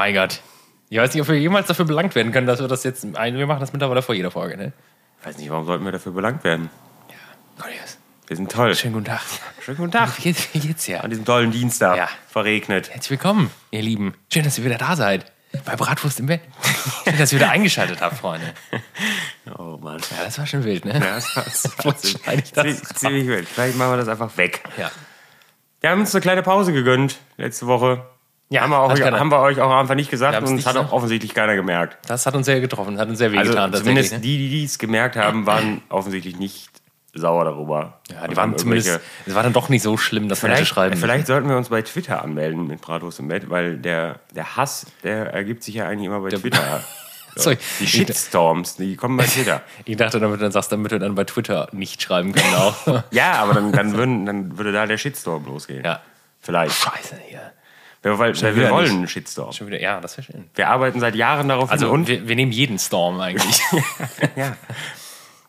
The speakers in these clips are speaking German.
Mein Gott. Ich weiß nicht, ob wir jemals dafür belangt werden können, dass wir das jetzt. Wir machen das mittlerweile vor jeder Folge, ne? Ich weiß nicht, warum sollten wir dafür belangt werden? Cornelius. Wir sind toll. Schönen guten Tag. Schönen guten Tag. Wie geht's, wie geht's dir? An diesem tollen Dienstag. Ja. Verregnet. Herzlich willkommen, ihr Lieben. Schön, dass ihr wieder da seid. Bei Bratwurst im Bett. Schön, dass ihr wieder eingeschaltet habt, Freunde. Oh Mann. Ja, das war schon wild, ne? Ja, das war Wo schneide ich das ziemlich, ziemlich wild. Vielleicht machen wir das einfach weg. Ja. Wir haben uns eine kleine Pause gegönnt letzte Woche. Ja, haben, wir keiner- haben wir euch auch einfach nicht gesagt und es hat auch offensichtlich keiner gemerkt. Das hat uns sehr getroffen, hat uns sehr Also wehgetan zumindest tatsächlich. Ne? die, die es gemerkt haben, waren offensichtlich nicht sauer darüber. Ja, die waren zumindest. Es war dann doch nicht so schlimm, dass Vielleicht, schreiben vielleicht sollten wir uns bei Twitter anmelden mit Bratwurst im Bett, weil der, der Hass, der ergibt sich ja eigentlich immer bei Twitter. Sorry. Die Shitstorms, die kommen bei Twitter. Ich dachte, damit du dann sagst, damit wir dann bei Twitter nicht schreiben können auch. Ja, aber dann, dann, würden, dann würde da der Shitstorm losgehen. ja. Vielleicht. Scheiße hier. Wir, weil, wir wieder wollen nicht. einen Shitstorm. Schon wieder, ja, das wäre schön. Wir arbeiten seit Jahren darauf Also hin und wir, wir nehmen jeden Storm eigentlich. ja.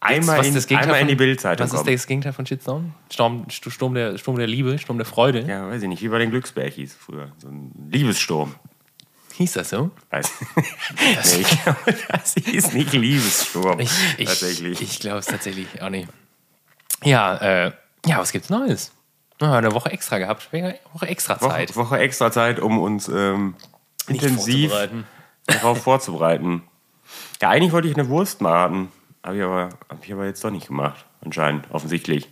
einmal, Was in, das einmal in die Bildzeitung Was ist das Gegenteil von Shitstorm? Sturm, Sturm, der, Sturm der Liebe, Sturm der Freude. Ja, weiß ich nicht, wie bei den Glücksbärchis früher. So ein Liebessturm. Hieß das so? Weiß. nee, ich glaube, das hieß nicht Liebessturm. Ich, ich, tatsächlich. Ich glaube es tatsächlich auch nicht. Ja, äh, ja, was gibt's Neues? Ja, eine Woche extra gehabt. Eine Woche extra Woche, Zeit. Woche extra Zeit, um uns ähm, intensiv vorzubereiten. darauf vorzubereiten. Ja, eigentlich wollte ich eine Wurst braten. Habe ich, aber, hab ich aber jetzt doch nicht gemacht. Anscheinend, offensichtlich.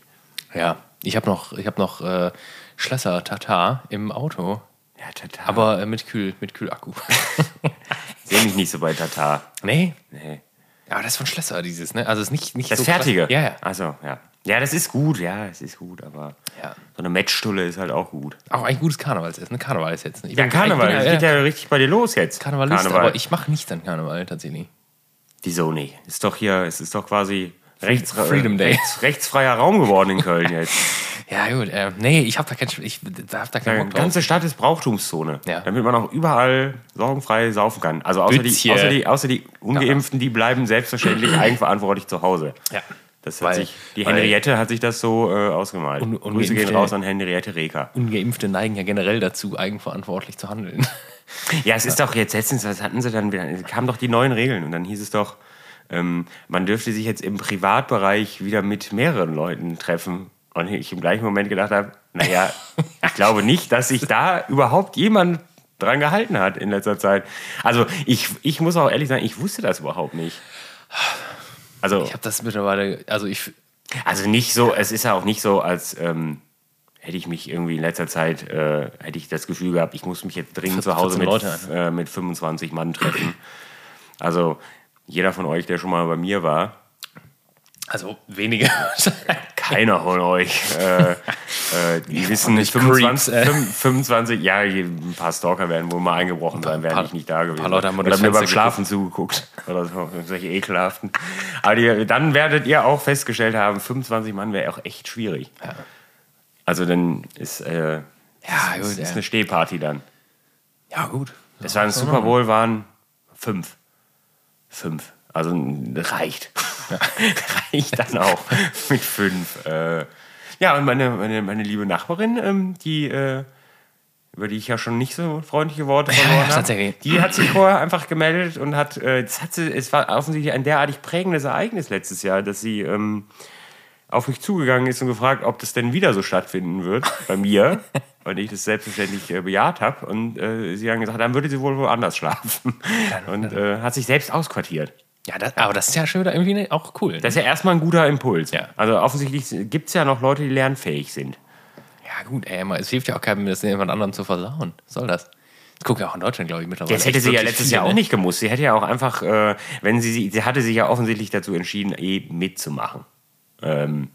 Ja, ich habe noch, ich hab noch äh, Schlösser Tatar im Auto, Ja, Tata. aber äh, mit, Kühl, mit Kühlakku. sehe mich nicht so bei Tata. nee, Nee. Aber das ist von Schlösser, dieses, ne? Also es ist nicht, nicht Das so Fertige? Krass. Ja, ja. Achso, ja. Ja, das ist gut, ja, es ist gut, aber Ja. so eine Mettstulle ist halt auch gut. Auch ein gutes Karnevalsessen, ne? Karneval ist jetzt. Ne? Ich Ja, Karneval, das bin, geht ja richtig bei dir los jetzt. Karnevalist, Karneval. aber ich mache nichts an Karneval tatsächlich. Wieso nicht? Ist doch hier, es ist doch quasi rechts, Freedom Day. Rechts, rechtsfreier Raum geworden in Köln jetzt. Ja, gut, äh, nee, ich habe da, kein, ich hab da Die keinen Bock drauf. ganze Stadt ist Brauchtumszone, Ja. damit man auch überall sorgenfrei saufen kann. Also außer die, außer, die, außer die Ungeimpften, die bleiben selbstverständlich eigenverantwortlich zu Hause. Ja. Das hat Weil- sich, die Henriette hat sich das so äh, ausgemalt. Un- Grüße gehen raus an Henriette Reker. Ungeimpfte neigen ja generell dazu, eigenverantwortlich zu handeln. Ja, es ist doch jetzt letztens, was hatten sie dann wieder? Es kamen doch die neuen Regeln und dann hieß es doch, ähm, man dürfte sich jetzt im Privatbereich wieder mit mehreren Leuten treffen. Und ich im gleichen Moment gedacht habe, naja, ich glaube nicht, dass sich da überhaupt jemand dran gehalten hat in letzter Zeit. Also ich, ich muss auch ehrlich sagen, ich wusste das überhaupt nicht. Also, Ich habe das mittlerweile, also ich, also nicht so, es ist ja auch nicht so, als ähm, hätte ich mich irgendwie in letzter Zeit, äh, hätte ich das Gefühl gehabt, ich muss mich jetzt dringend zu Hause 14 mit, äh, mit 25 Mann treffen. Also jeder von euch, der schon mal bei mir war, also weniger. keiner von euch, äh, äh, die wissen nicht 25, Creeps, äh. 25, ja, ein paar Stalker werden wohl mal eingebrochen sein, paar- ich nicht da gewesen. paar Leute haben Oder mir beim Schlafen zugeguckt oder so, solche ekelhaften. Aber die, dann werdet ihr auch festgestellt haben, 25 Mann wäre auch echt schwierig. Also dann ist, äh, Ja, ist, gut, ist ja. eine Stehparty dann. ja, gut. Das war ein Super Bowl, waren fünf. Fünf. Also reicht. reicht dann auch mit fünf. Äh, ja, und meine, meine, meine liebe Nachbarin, ähm, die, äh, über die ich ja schon nicht so freundliche Worte verloren habe, tatsächlich. die hat sich vorher einfach gemeldet und hat, äh, das hat sie, es war offensichtlich ein derartig prägendes Ereignis letztes Jahr, dass sie ähm, auf mich zugegangen ist und gefragt, ob das denn wieder so stattfinden wird bei mir. Und ich das selbstverständlich äh, bejaht habe. Und äh, sie haben gesagt, dann würde sie wohl woanders schlafen. Und äh, hat sich selbst ausquartiert. Ja, das, aber das ist ja schon wieder irgendwie ne- auch cool. Das ist ja erstmal ein guter Impuls. Ja. Also offensichtlich gibt es ja noch Leute, die lernfähig sind. ja, gut, ey, mal, es hilft ja auch keinem, das jemand anderem zu versauen. Was soll das? Das guckt ja auch in Deutschland, glaube ich, mittlerweile. Das hätte sie ja letztes viele, Jahr auch ne? nicht gemusst. Sie hätte ja auch einfach, äh, wenn sie, sie, sie hatte sich ja offensichtlich dazu entschieden, eh mitzumachen. Ähm,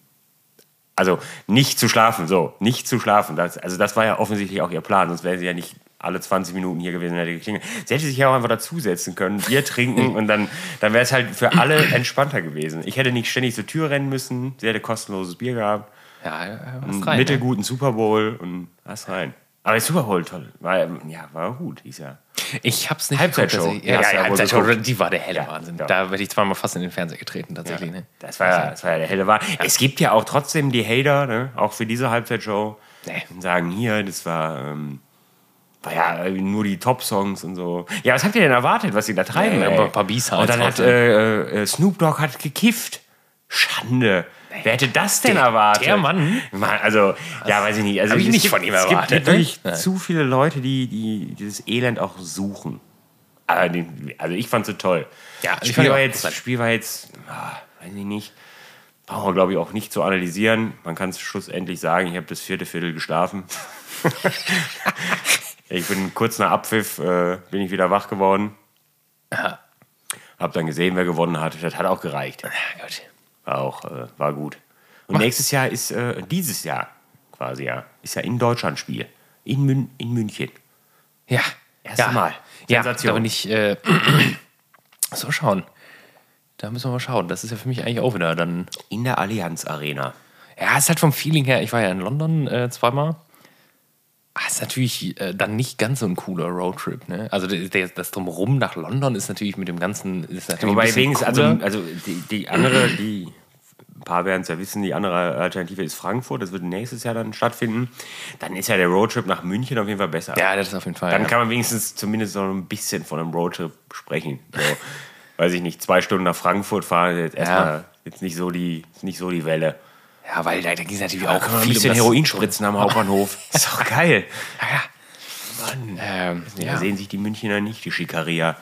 also nicht zu schlafen, so, nicht zu schlafen. Das, also das war ja offensichtlich auch ihr Plan, sonst wäre sie ja nicht alle 20 Minuten hier gewesen und hätte geklingelt. Sie hätte sich ja auch einfach dazusetzen können, Bier trinken und dann, dann wäre es halt für alle entspannter gewesen. Ich hätte nicht ständig zur Tür rennen müssen, sie hätte kostenloses Bier gehabt, Ja, ja, einen rein, ne? mittelguten Super Bowl und was rein. Aber Super Bowl toll, war, ja, war gut, hieß ja. Ich hab's nicht Halbzeitshow. ich- Ja, Ja, ja, Halbzeitshow, die war der helle Ja, Wahnsinn. ja. Da werde ich zweimal fast in den Fernseher getreten, tatsächlich. Ne? Das war, ja, das war ja der helle Wahr. Es gibt ja auch trotzdem die Hater, ne? auch für diese Halbzeitshow, Nee. und sagen, hier, das war, ähm, war ja nur die Top-Songs und so. Ja, was habt ihr denn erwartet, was sie da treiben? Ja, ein paar B-Sides Und dann hat halt, äh, äh, Snoop Dogg hat gekifft. Schande. Wer hätte das denn erwartet? der Mann? Mann, also, ja, weiß ich nicht. Also, Hab ich es nicht gibt, von ihm es erwartet, gibt wirklich ne? Nein. zu viele Leute, die, die dieses Elend auch suchen. Den, also ich fand es toll. Ja, das ich Spiel fand war, jetzt, interessant. Spiel war jetzt, ah, weiß ich nicht, brauchen wir glaube ich auch nicht zu analysieren. Man kann es schlussendlich sagen, ich habe das vierte Viertel geschlafen. ich bin kurz nach Abpfiff, äh, bin ich wieder wach geworden. Hab dann gesehen, wer gewonnen hat. Das hat auch gereicht. Ja, gut. War auch, äh, war gut. Und nächstes Jahr ist, äh, dieses Jahr quasi ja, ist ja in Deutschland Spiel. In, Mün in München. Ja. Erste ja. Mal. Ja, Sensation. aber nicht. Äh, so schauen. Da müssen wir mal schauen. Das ist ja für mich eigentlich auch wieder dann. In der Allianz Arena. Ja, ist halt vom Feeling her. Ich war ja in London äh, zweimal. Ah, ist natürlich äh, dann nicht ganz so ein cooler Roadtrip. Ne? Also der, der, das Drumherum nach London ist natürlich mit dem ganzen. Ist natürlich Wobei wenigstens, also, also die, die andere, die ein paar werden es ja wissen, die andere Alternative ist Frankfurt. Das wird nächstes Jahr dann stattfinden. Dann ist ja der Roadtrip nach München auf jeden Fall besser. ja, das ist auf jeden Fall. Dann ja. kann man wenigstens zumindest so ein bisschen von einem Roadtrip sprechen. So, weiß ich nicht, zwei Stunden nach Frankfurt fahren, jetzt erstmal jetzt nicht so die, nicht so die Welle. Ja, weil da, da ging es natürlich Da auch ein bisschen um das- Heroin spritzen am Hauptbahnhof. Ist doch geil. Ja, ja. Ähm, Da ja. sehen sich die Münchner nicht, die Schikaria.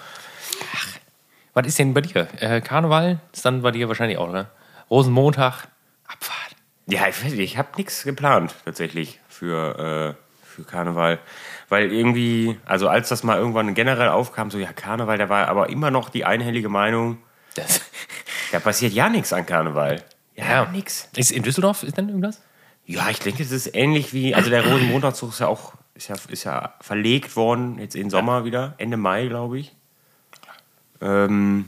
Was ist denn bei dir? Äh, Karneval ist dann bei dir wahrscheinlich auch, ne? Rosenmontag, Abfahrt. Ja, ich, ich habe nichts geplant tatsächlich für, äh, für Karneval. Weil irgendwie, also als das mal irgendwann generell aufkam, so ja, Karneval, da war aber immer noch die einhellige Meinung, Das, da passiert ja nichts an Karneval. Ja, nix. Ist in Düsseldorf ist denn irgendwas? Ja, ich denke, es ist ähnlich wie, also der Rosenmontagszug ist ja auch, ist ja, ist ja verlegt worden, jetzt in Sommer wieder, Ende Mai, glaube ich. Ähm,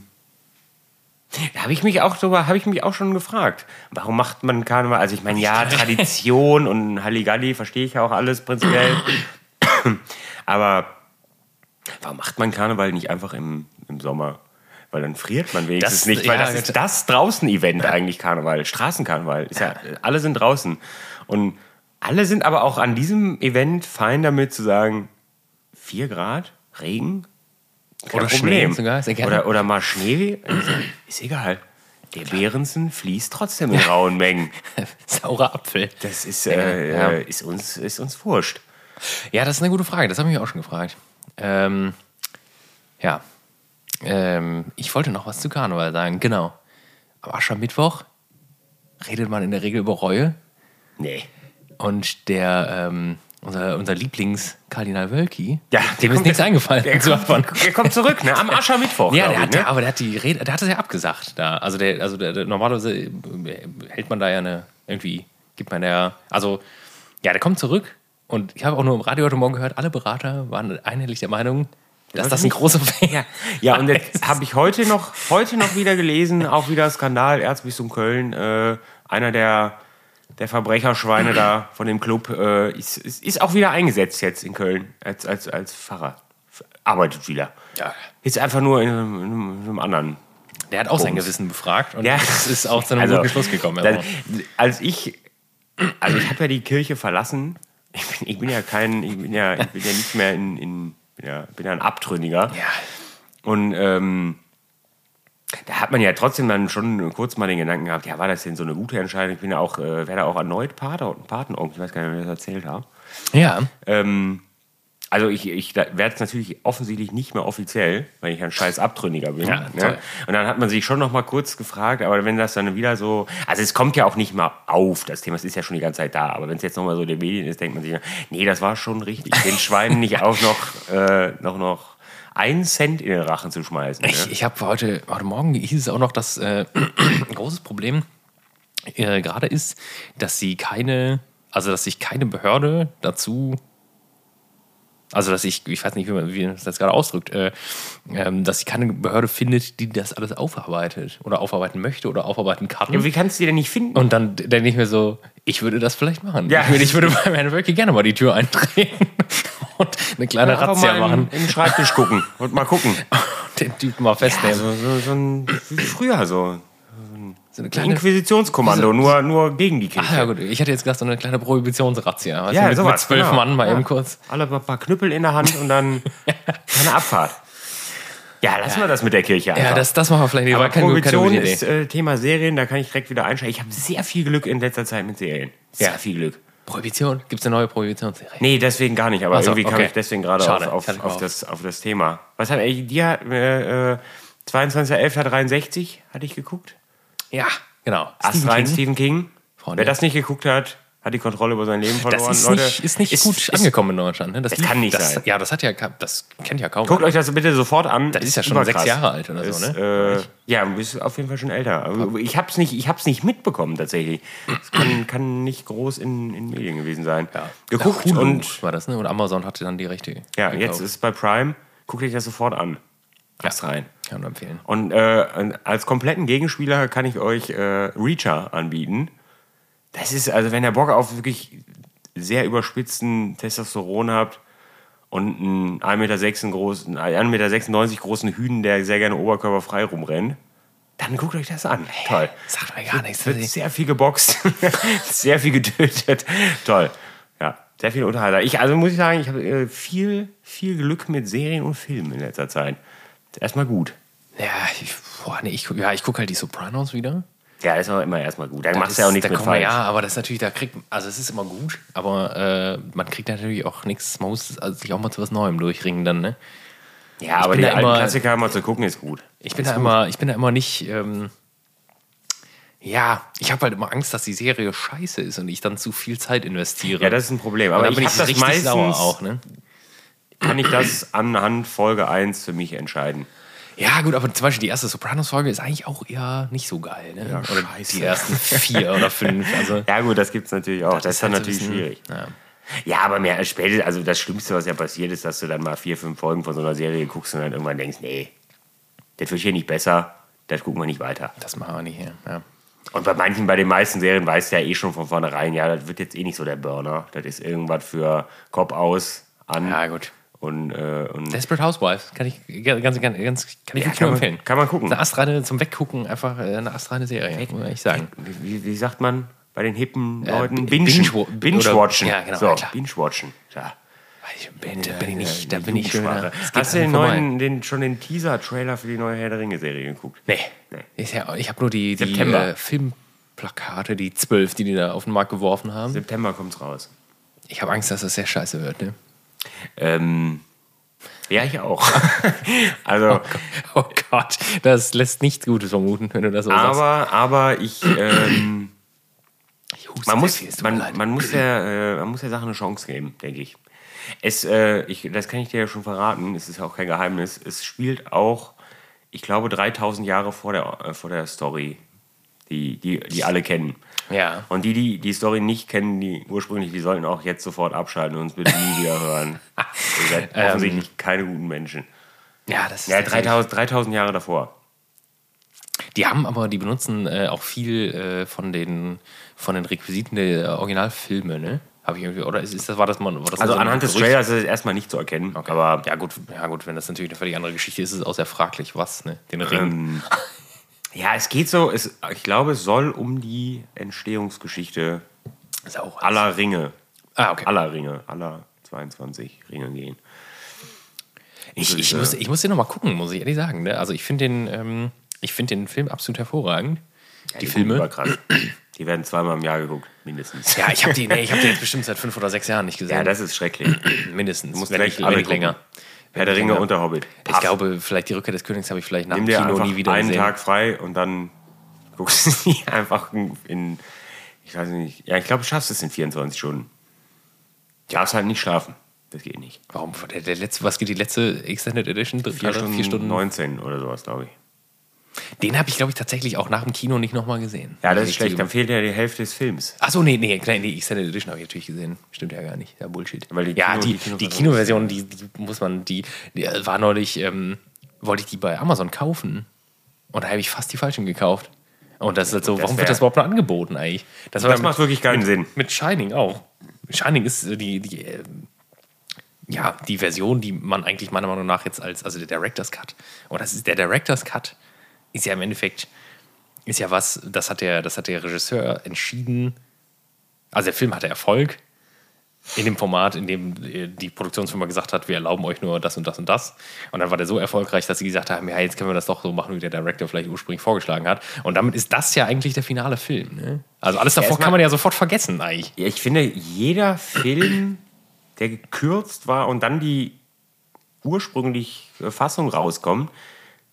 da habe ich mich auch sogar, habe ich mich auch schon gefragt, warum macht man Karneval? Also ich meine, ja, Tradition und Halligalli verstehe ich ja auch alles prinzipiell. Aber warum macht man Karneval nicht einfach im, im Sommer? Weil dann friert man wenigstens Das- nicht, weil ja, das ist das- Draußen-Event eigentlich Karneval, Straßenkarneval. Ist ja, alle sind draußen. Und alle sind aber auch an diesem Event fein damit zu sagen, 4 Grad, Regen, kein Oder Problem. Schnee sogar, sehr gerne. Oder, oder mal Schnee, ist, ist egal. Der Behrensen fließt trotzdem in rauen Mengen. Saurer Apfel. Das ist, äh, Ja. ist, uns, ist uns wurscht. Ja, das ist eine gute Frage. Das habe ich mich auch schon gefragt. Ähm, ja. Ähm, ich wollte noch was zu Karneval sagen. Genau. Am Aschermittwoch redet man in der Regel über Reue. Nee. Und der, ähm, unser, unser Lieblings-Kardinal Wölki, Ja, dem ist nichts eingefallen. Der zu kommt, der kommt zurück, ne? Am Aschermittwoch. Ja, der ich, hat, ne? der, aber der hat die Rede, der hat das ja abgesagt da. Also der, also der, der normalerweise äh, hält man da ja eine, irgendwie gibt man der, also ja, der kommt zurück und ich habe auch nur im Radio heute Morgen gehört, alle Berater waren einhellig der Meinung, dass das ein großer Fehler Ja, und jetzt habe ich heute noch, heute noch wieder gelesen, auch wieder Skandal, Erzbistum Köln, äh, einer der, der Verbrecherschweine da von dem Club äh, ist, ist, ist auch wieder eingesetzt jetzt in Köln als, als, als Pfarrer. Arbeitet wieder. Ja. Ist einfach nur in einem, in einem, in einem anderen. Der hat auch sein Bums. Gewissen befragt und Ja. es ist auch zu einem Also, guten Schluss gekommen. Dann, Also, als ich, also ich habe ja die Kirche verlassen. Ich bin, ich bin ja kein, ich bin ja, ich bin ja nicht mehr in, in bin ja, bin ja ein Abtrünniger. ja, Und ähm, da hat man ja trotzdem dann schon kurz mal den Gedanken gehabt, ja, war das denn so eine gute Entscheidung? Ich bin ja auch, äh, werde auch erneut Pater, Patenonkel, ich weiß gar nicht, ob ich das erzählt habe. ja, Ähm, also ich, ich werde es natürlich offensichtlich nicht mehr offiziell, weil ich ein scheiß Abtrünniger bin. Ja, ne? Und dann hat man sich schon noch mal kurz gefragt, aber wenn das dann wieder so, also es kommt ja auch nicht mal auf, das Thema, es ist ja schon die ganze Zeit da, aber wenn es jetzt noch mal so der Medien ist, denkt man sich, nee, das war schon richtig, den Schweinen nicht auch noch, äh, noch, noch einen Cent in den Rachen zu schmeißen. Ich, ne? ich habe heute, heute Morgen hieß es auch noch, dass äh, ein großes Problem äh, gerade ist, dass sie keine, also dass sich keine Behörde dazu, also dass ich, ich weiß nicht, wie man, wie man das jetzt gerade ausdrückt, äh, ähm, dass sich keine Behörde findet, die das alles aufarbeitet oder aufarbeiten möchte oder aufarbeiten kann. Ja, wie kannst du die denn nicht finden? Und dann denke ich mir so, ich würde das vielleicht machen. Ja. Ich, würde, ich würde bei Herrn Wölke gerne mal die Tür eintreten und eine kleine Einfach Razzia machen in, den Schreibtisch gucken und mal gucken. und den Typen mal festnehmen. So, so, so ein, wie früher so. So ein So eine Ein kleine. Inquisitionskommando, nur, nur gegen die Kirche. Ach ja, gut. Ich hatte jetzt gedacht, so eine kleine Prohibitionsrazzia. Weißt Ja, mit, sowas, mit zwölf genau. Mann mal Ja. eben kurz. Alle ein paar Knüppel in der Hand und dann eine Abfahrt. Ja, lassen wir das mit der Kirche einfach. Ja, das, das machen wir vielleicht nicht. Aber keine, keine Prohibition Idee. ist äh, Thema Serien, da kann ich direkt wieder einsteigen. Ich habe sehr viel Glück in letzter Zeit mit Serien. Sehr Ja. viel Glück. Prohibition? Gibt es eine neue Prohibitionsserie? Nee, deswegen gar nicht, aber Ach so, irgendwie kam okay. ich deswegen gerade auf, auf, auf, auf. das, auf das Thema. Was hat ey, dir äh, äh, 22.11.63 hatte ich geguckt? Ja, genau. Astrein. Stephen King. Freunde. Wer das nicht geguckt hat, hat die Kontrolle über sein Leben verloren. Das ist Leute, nicht, ist nicht gut angekommen in Deutschland. Ne? Das, Das kann nicht das, sein. Ja, das hat ja, das kennt ja kaum. Guckt euch das bitte sofort an. Das ist ja schon sechs Jahre alt oder so, Ist, ne? Äh, ja, ist auf jeden Fall schon älter. Ich habe es nicht, ich hab's nicht mitbekommen tatsächlich. Es kann, kann nicht groß in, in Medien gewesen sein. ja. Geguckt Hulu und war das, ne? Und Amazon hatte dann die Rechte. ja, gekauft. jetzt ist es bei Prime. Guckt euch das sofort an. Erst rein. Kann man empfehlen. Und äh, als kompletten Gegenspieler kann ich euch äh, Reacher anbieten. Das ist, also wenn ihr Bock auf wirklich sehr überspitzten Testosteron habt und einen 1,96 Meter großen, 1,96 Meter großen Hühn, der sehr gerne oberkörperfrei rumrennt, dann guckt euch das an. Toll. Sagt mir gar nichts. Wird sehr viel geboxt, sehr viel getötet. Toll. Ja, sehr viel Unterhalter. Ich, also muss ich sagen, ich habe äh, viel, viel Glück mit Serien und Filmen in letzter Zeit. Ist erstmal gut. Ja, ich, boah, nee, ich, ja, ich gucke halt die Sopranos wieder. Ja, ist aber immer erstmal gut. Da Da machst ist- du ja auch nichts mit falsch. Ja, aber das ist natürlich, da kriegt, also es ist immer gut, aber äh, man kriegt natürlich auch nichts, man muss also sich auch mal zu was Neuem durchringen dann, ne? Ja, aber bin die alten immer- Klassiker mal zu gucken ist gut. Ich bin da immer, ich bin da immer nicht, ähm, ja, ich habe halt immer Angst, dass die Serie scheiße ist und ich dann zu viel Zeit investiere. Ja, das ist ein Problem. aber Aber ich bin ich das richtig meistens, sauer auch, ne? Kann ich das anhand Folge 1 für mich entscheiden. Ja, gut, aber zum Beispiel die erste Sopranos-Folge ist eigentlich auch eher nicht so geil, ne? Ja, oder scheiße. die ersten vier oder fünf. Also, Ja gut, das gibt es natürlich auch. Das, ist dann halt so natürlich bisschen- schwierig. Ja. Ja, aber mehr als später, also das Schlimmste, was ja passiert ist, dass du dann mal vier, fünf Folgen von so einer Serie guckst und dann irgendwann denkst, nee, das wird hier nicht besser, das gucken wir nicht weiter. Das machen wir nicht hier. Ja. Und bei manchen, bei den meisten Serien weißt du ja eh schon von vornherein, ja, das wird jetzt eh nicht so der Burner. Das ist irgendwas für Kopf aus, an ja, gut. Und, äh, und Desperate Housewives kann ich ganz, ganz, ganz, kann ich Ja, kann nur man- empfehlen. kann man gucken. Eine astreine zum Weggucken, einfach äh, eine astreine Serie, muss ich sagen. wie, wie sagt man bei den hippen Äh, Leuten? bi- Bingen. binge- Binge-watchen. oder- ja, genau, so. Binge-watchen. Ja. Bin, da bin ich nicht, da bin ich Hast du den neuen, den, schon den Teaser-Trailer für die neue Herr der Ringe-Serie geguckt? Nee. Nee. Ja, ich habe nur die, die äh, Filmplakate, die zwölf, die die da auf den Markt geworfen haben. September kommt's raus. Ich habe Angst, dass das sehr scheiße wird. Ne? Ähm, ja, ich auch. also, Oh Gott, das lässt nichts Gutes vermuten, wenn du das so sagst. aber, aber ich, ähm, Ich man, muss, man, man, muss der, äh, man muss der Sache eine Chance geben, denke ich. Es, äh, ich. Das kann ich dir ja schon verraten, es ist ja auch kein Geheimnis. Es spielt auch, ich glaube, 3000 Jahre vor der, äh, vor der Story, die, die, die alle kennen. Ja. Und die, die die Story nicht kennen, die ursprünglich, die sollten auch jetzt sofort abschalten und uns bitte nie wieder hören. Ihr seid Ähm. offensichtlich keine guten Menschen. Ja, das ist Ja, tatsächlich- 3000, 3000 Jahre davor. Die haben aber, die benutzen äh, auch viel äh, von, den, von den Requisiten der Originalfilme, ne? Habe ich irgendwie, oder ist, ist das, war das mal, war das Also so anhand des? Trailers ist es erstmal nicht zu erkennen. Aber Ja gut, ja gut, wenn das natürlich eine völlig andere Geschichte ist, ist es auch sehr fraglich, was, ne? Den Ring. Ähm, ja, es geht so, es, ich glaube, es soll um die Entstehungsgeschichte aller Ringe, Ah, okay. aller Ringe, aller 22 Ringe gehen. Ich, ich, muss, ich muss den nochmal gucken, muss ich ehrlich sagen. Ne? Also ich finde den, ähm, ich find den Film absolut hervorragend. die Filme. War krass. Die werden zweimal im Jahr geguckt, mindestens. Ja, ich habe die, nee, ich hab die jetzt bestimmt seit fünf oder sechs Jahren nicht gesehen. Ja, das ist schrecklich. mindestens. Wenn alle wenn nicht gucken. Herr der Ringe und der Hobbit. Ich Paff. glaube, vielleicht die Rückkehr des Königs habe ich vielleicht nach Nimm dem Kino nie wieder einen gesehen. Tag frei und dann guckst du die einfach in, ich weiß nicht, ja, ich glaube, du schaffst es in 24 Stunden. Du darfst halt nicht schlafen. Das geht nicht. Warum? Der, der letzte, was geht die letzte Extended Edition? Vier Stunden, vier Stunden. 19 oder sowas, glaube ich. Den habe ich, glaube ich, tatsächlich auch nach dem Kino nicht nochmal gesehen. Ja, das ist schlecht. Dann fehlt ja die Hälfte des Films. Achso, nee, nee, klar, die Extended Edition habe ich natürlich gesehen. Stimmt ja gar nicht. Ja, Bullshit. Weil die ja, die, die Kinoversion die Kinoversion, die, die muss man, die, die äh, war neulich, ähm, wollte ich die bei Amazon kaufen. Und da habe ich fast die falschen gekauft. Und das ist halt so, warum wird das überhaupt noch angeboten eigentlich? Das, war Das mit- macht wirklich keinen mit, Sinn. Mit Shining auch. Shining ist äh, die, die ähm, ja, die Version, die man eigentlich meiner Meinung nach jetzt als, also der Director's Cut, und das ist der Director's Cut, ist ja im Endeffekt ist ja was, das hat der, das hat der Regisseur entschieden. Also der Film hatte Erfolg in dem Format, in dem äh, die Produktionsfirma gesagt hat, wir erlauben euch nur das und das und das. Und dann war der so erfolgreich, dass sie gesagt haben, ja, jetzt können wir das doch so machen, wie der Director vielleicht ursprünglich vorgeschlagen hat. Und damit ist das ja eigentlich der finale Film. Ne? Also alles davor erstmal- kann man ja sofort vergessen eigentlich. Ja, ich finde, jeder Film, der gekürzt war und dann die ursprüngliche Fassung rauskommt,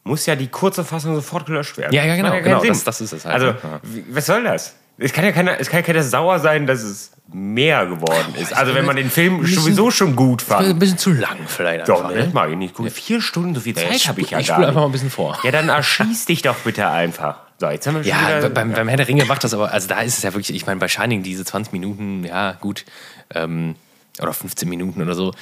muss ja die kurze Fassung sofort gelöscht werden. Ja, ja, genau, keinen genau, das- das ist es halt, Also, ja. was soll das? Es kann ja keiner, es kann ja keiner sauer sein, dass es mehr geworden ist. Also, wenn man den Film sowieso schon gut Ein fand. bisschen zu lang vielleicht Doch, einfach. ne? Ne? mag ich nicht. Guck, vier Stunden, so viel Zeit ich habe ich ja ich gar nicht. einfach mal ein bisschen vor. Ja, dann erschieß dich doch bitte einfach. So, jetzt haben wir schon Ja, wieder... beim, beim Herr der Ringe macht das aber, also da ist es ja wirklich, ich meine, bei Shining diese 20 Minuten, ja, gut, ähm, oder 15 Minuten oder so,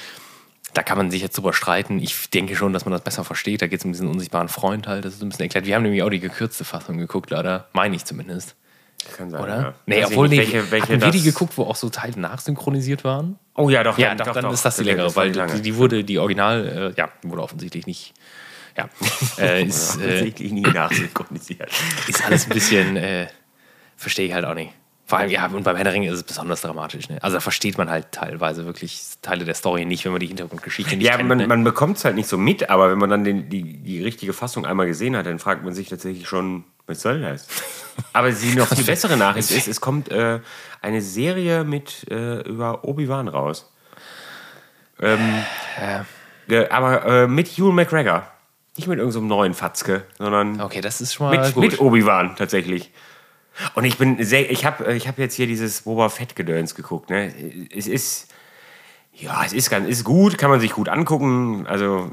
da kann man sich jetzt drüber streiten. Ich denke schon, dass man das besser versteht. Da geht es um diesen unsichtbaren Freund halt, das ist ein bisschen erklärt. Wir haben nämlich auch die gekürzte Fassung geguckt, leider. Meine ich zumindest. Kann sein, Oder? ja. Nee, ich obwohl, nicht, welche, welche hatten wir die geguckt, wo auch so Teile nachsynchronisiert waren? Oh ja, doch. Ja, dann, doch, dann doch, ist das die längere, weil die die, wurde, die Original, äh, ja, wurde offensichtlich nicht, ja, äh, ist, äh, Offensichtlich nie nachsynchronisiert. ist alles ein bisschen, äh, verstehe ich halt auch nicht. Vor allem, ja, und beim Herr der Ringe ist es besonders dramatisch. Ne? Also da versteht man halt teilweise wirklich Teile der Story nicht, wenn man die Hintergrundgeschichte nicht Ja, kennt. man, ne? man bekommt es halt nicht so mit, aber wenn man dann den, die, die richtige Fassung einmal gesehen hat, dann fragt man sich tatsächlich schon, was soll das? Aber die noch viel bessere Nachricht ist, es kommt äh, eine Serie mit äh, über Obi-Wan raus. Ähm, äh, aber äh, mit Ewan McGregor. Nicht mit irgendeinem neuen Fatzke, sondern okay, das ist schon mal mit, mit Obi-Wan tatsächlich. Und ich bin sehr, ich habe ich hab jetzt hier dieses Boba Fett-Gedöns geguckt. Ne? Es ist, ja, es ist ganz, ist gut, kann man sich gut angucken. Also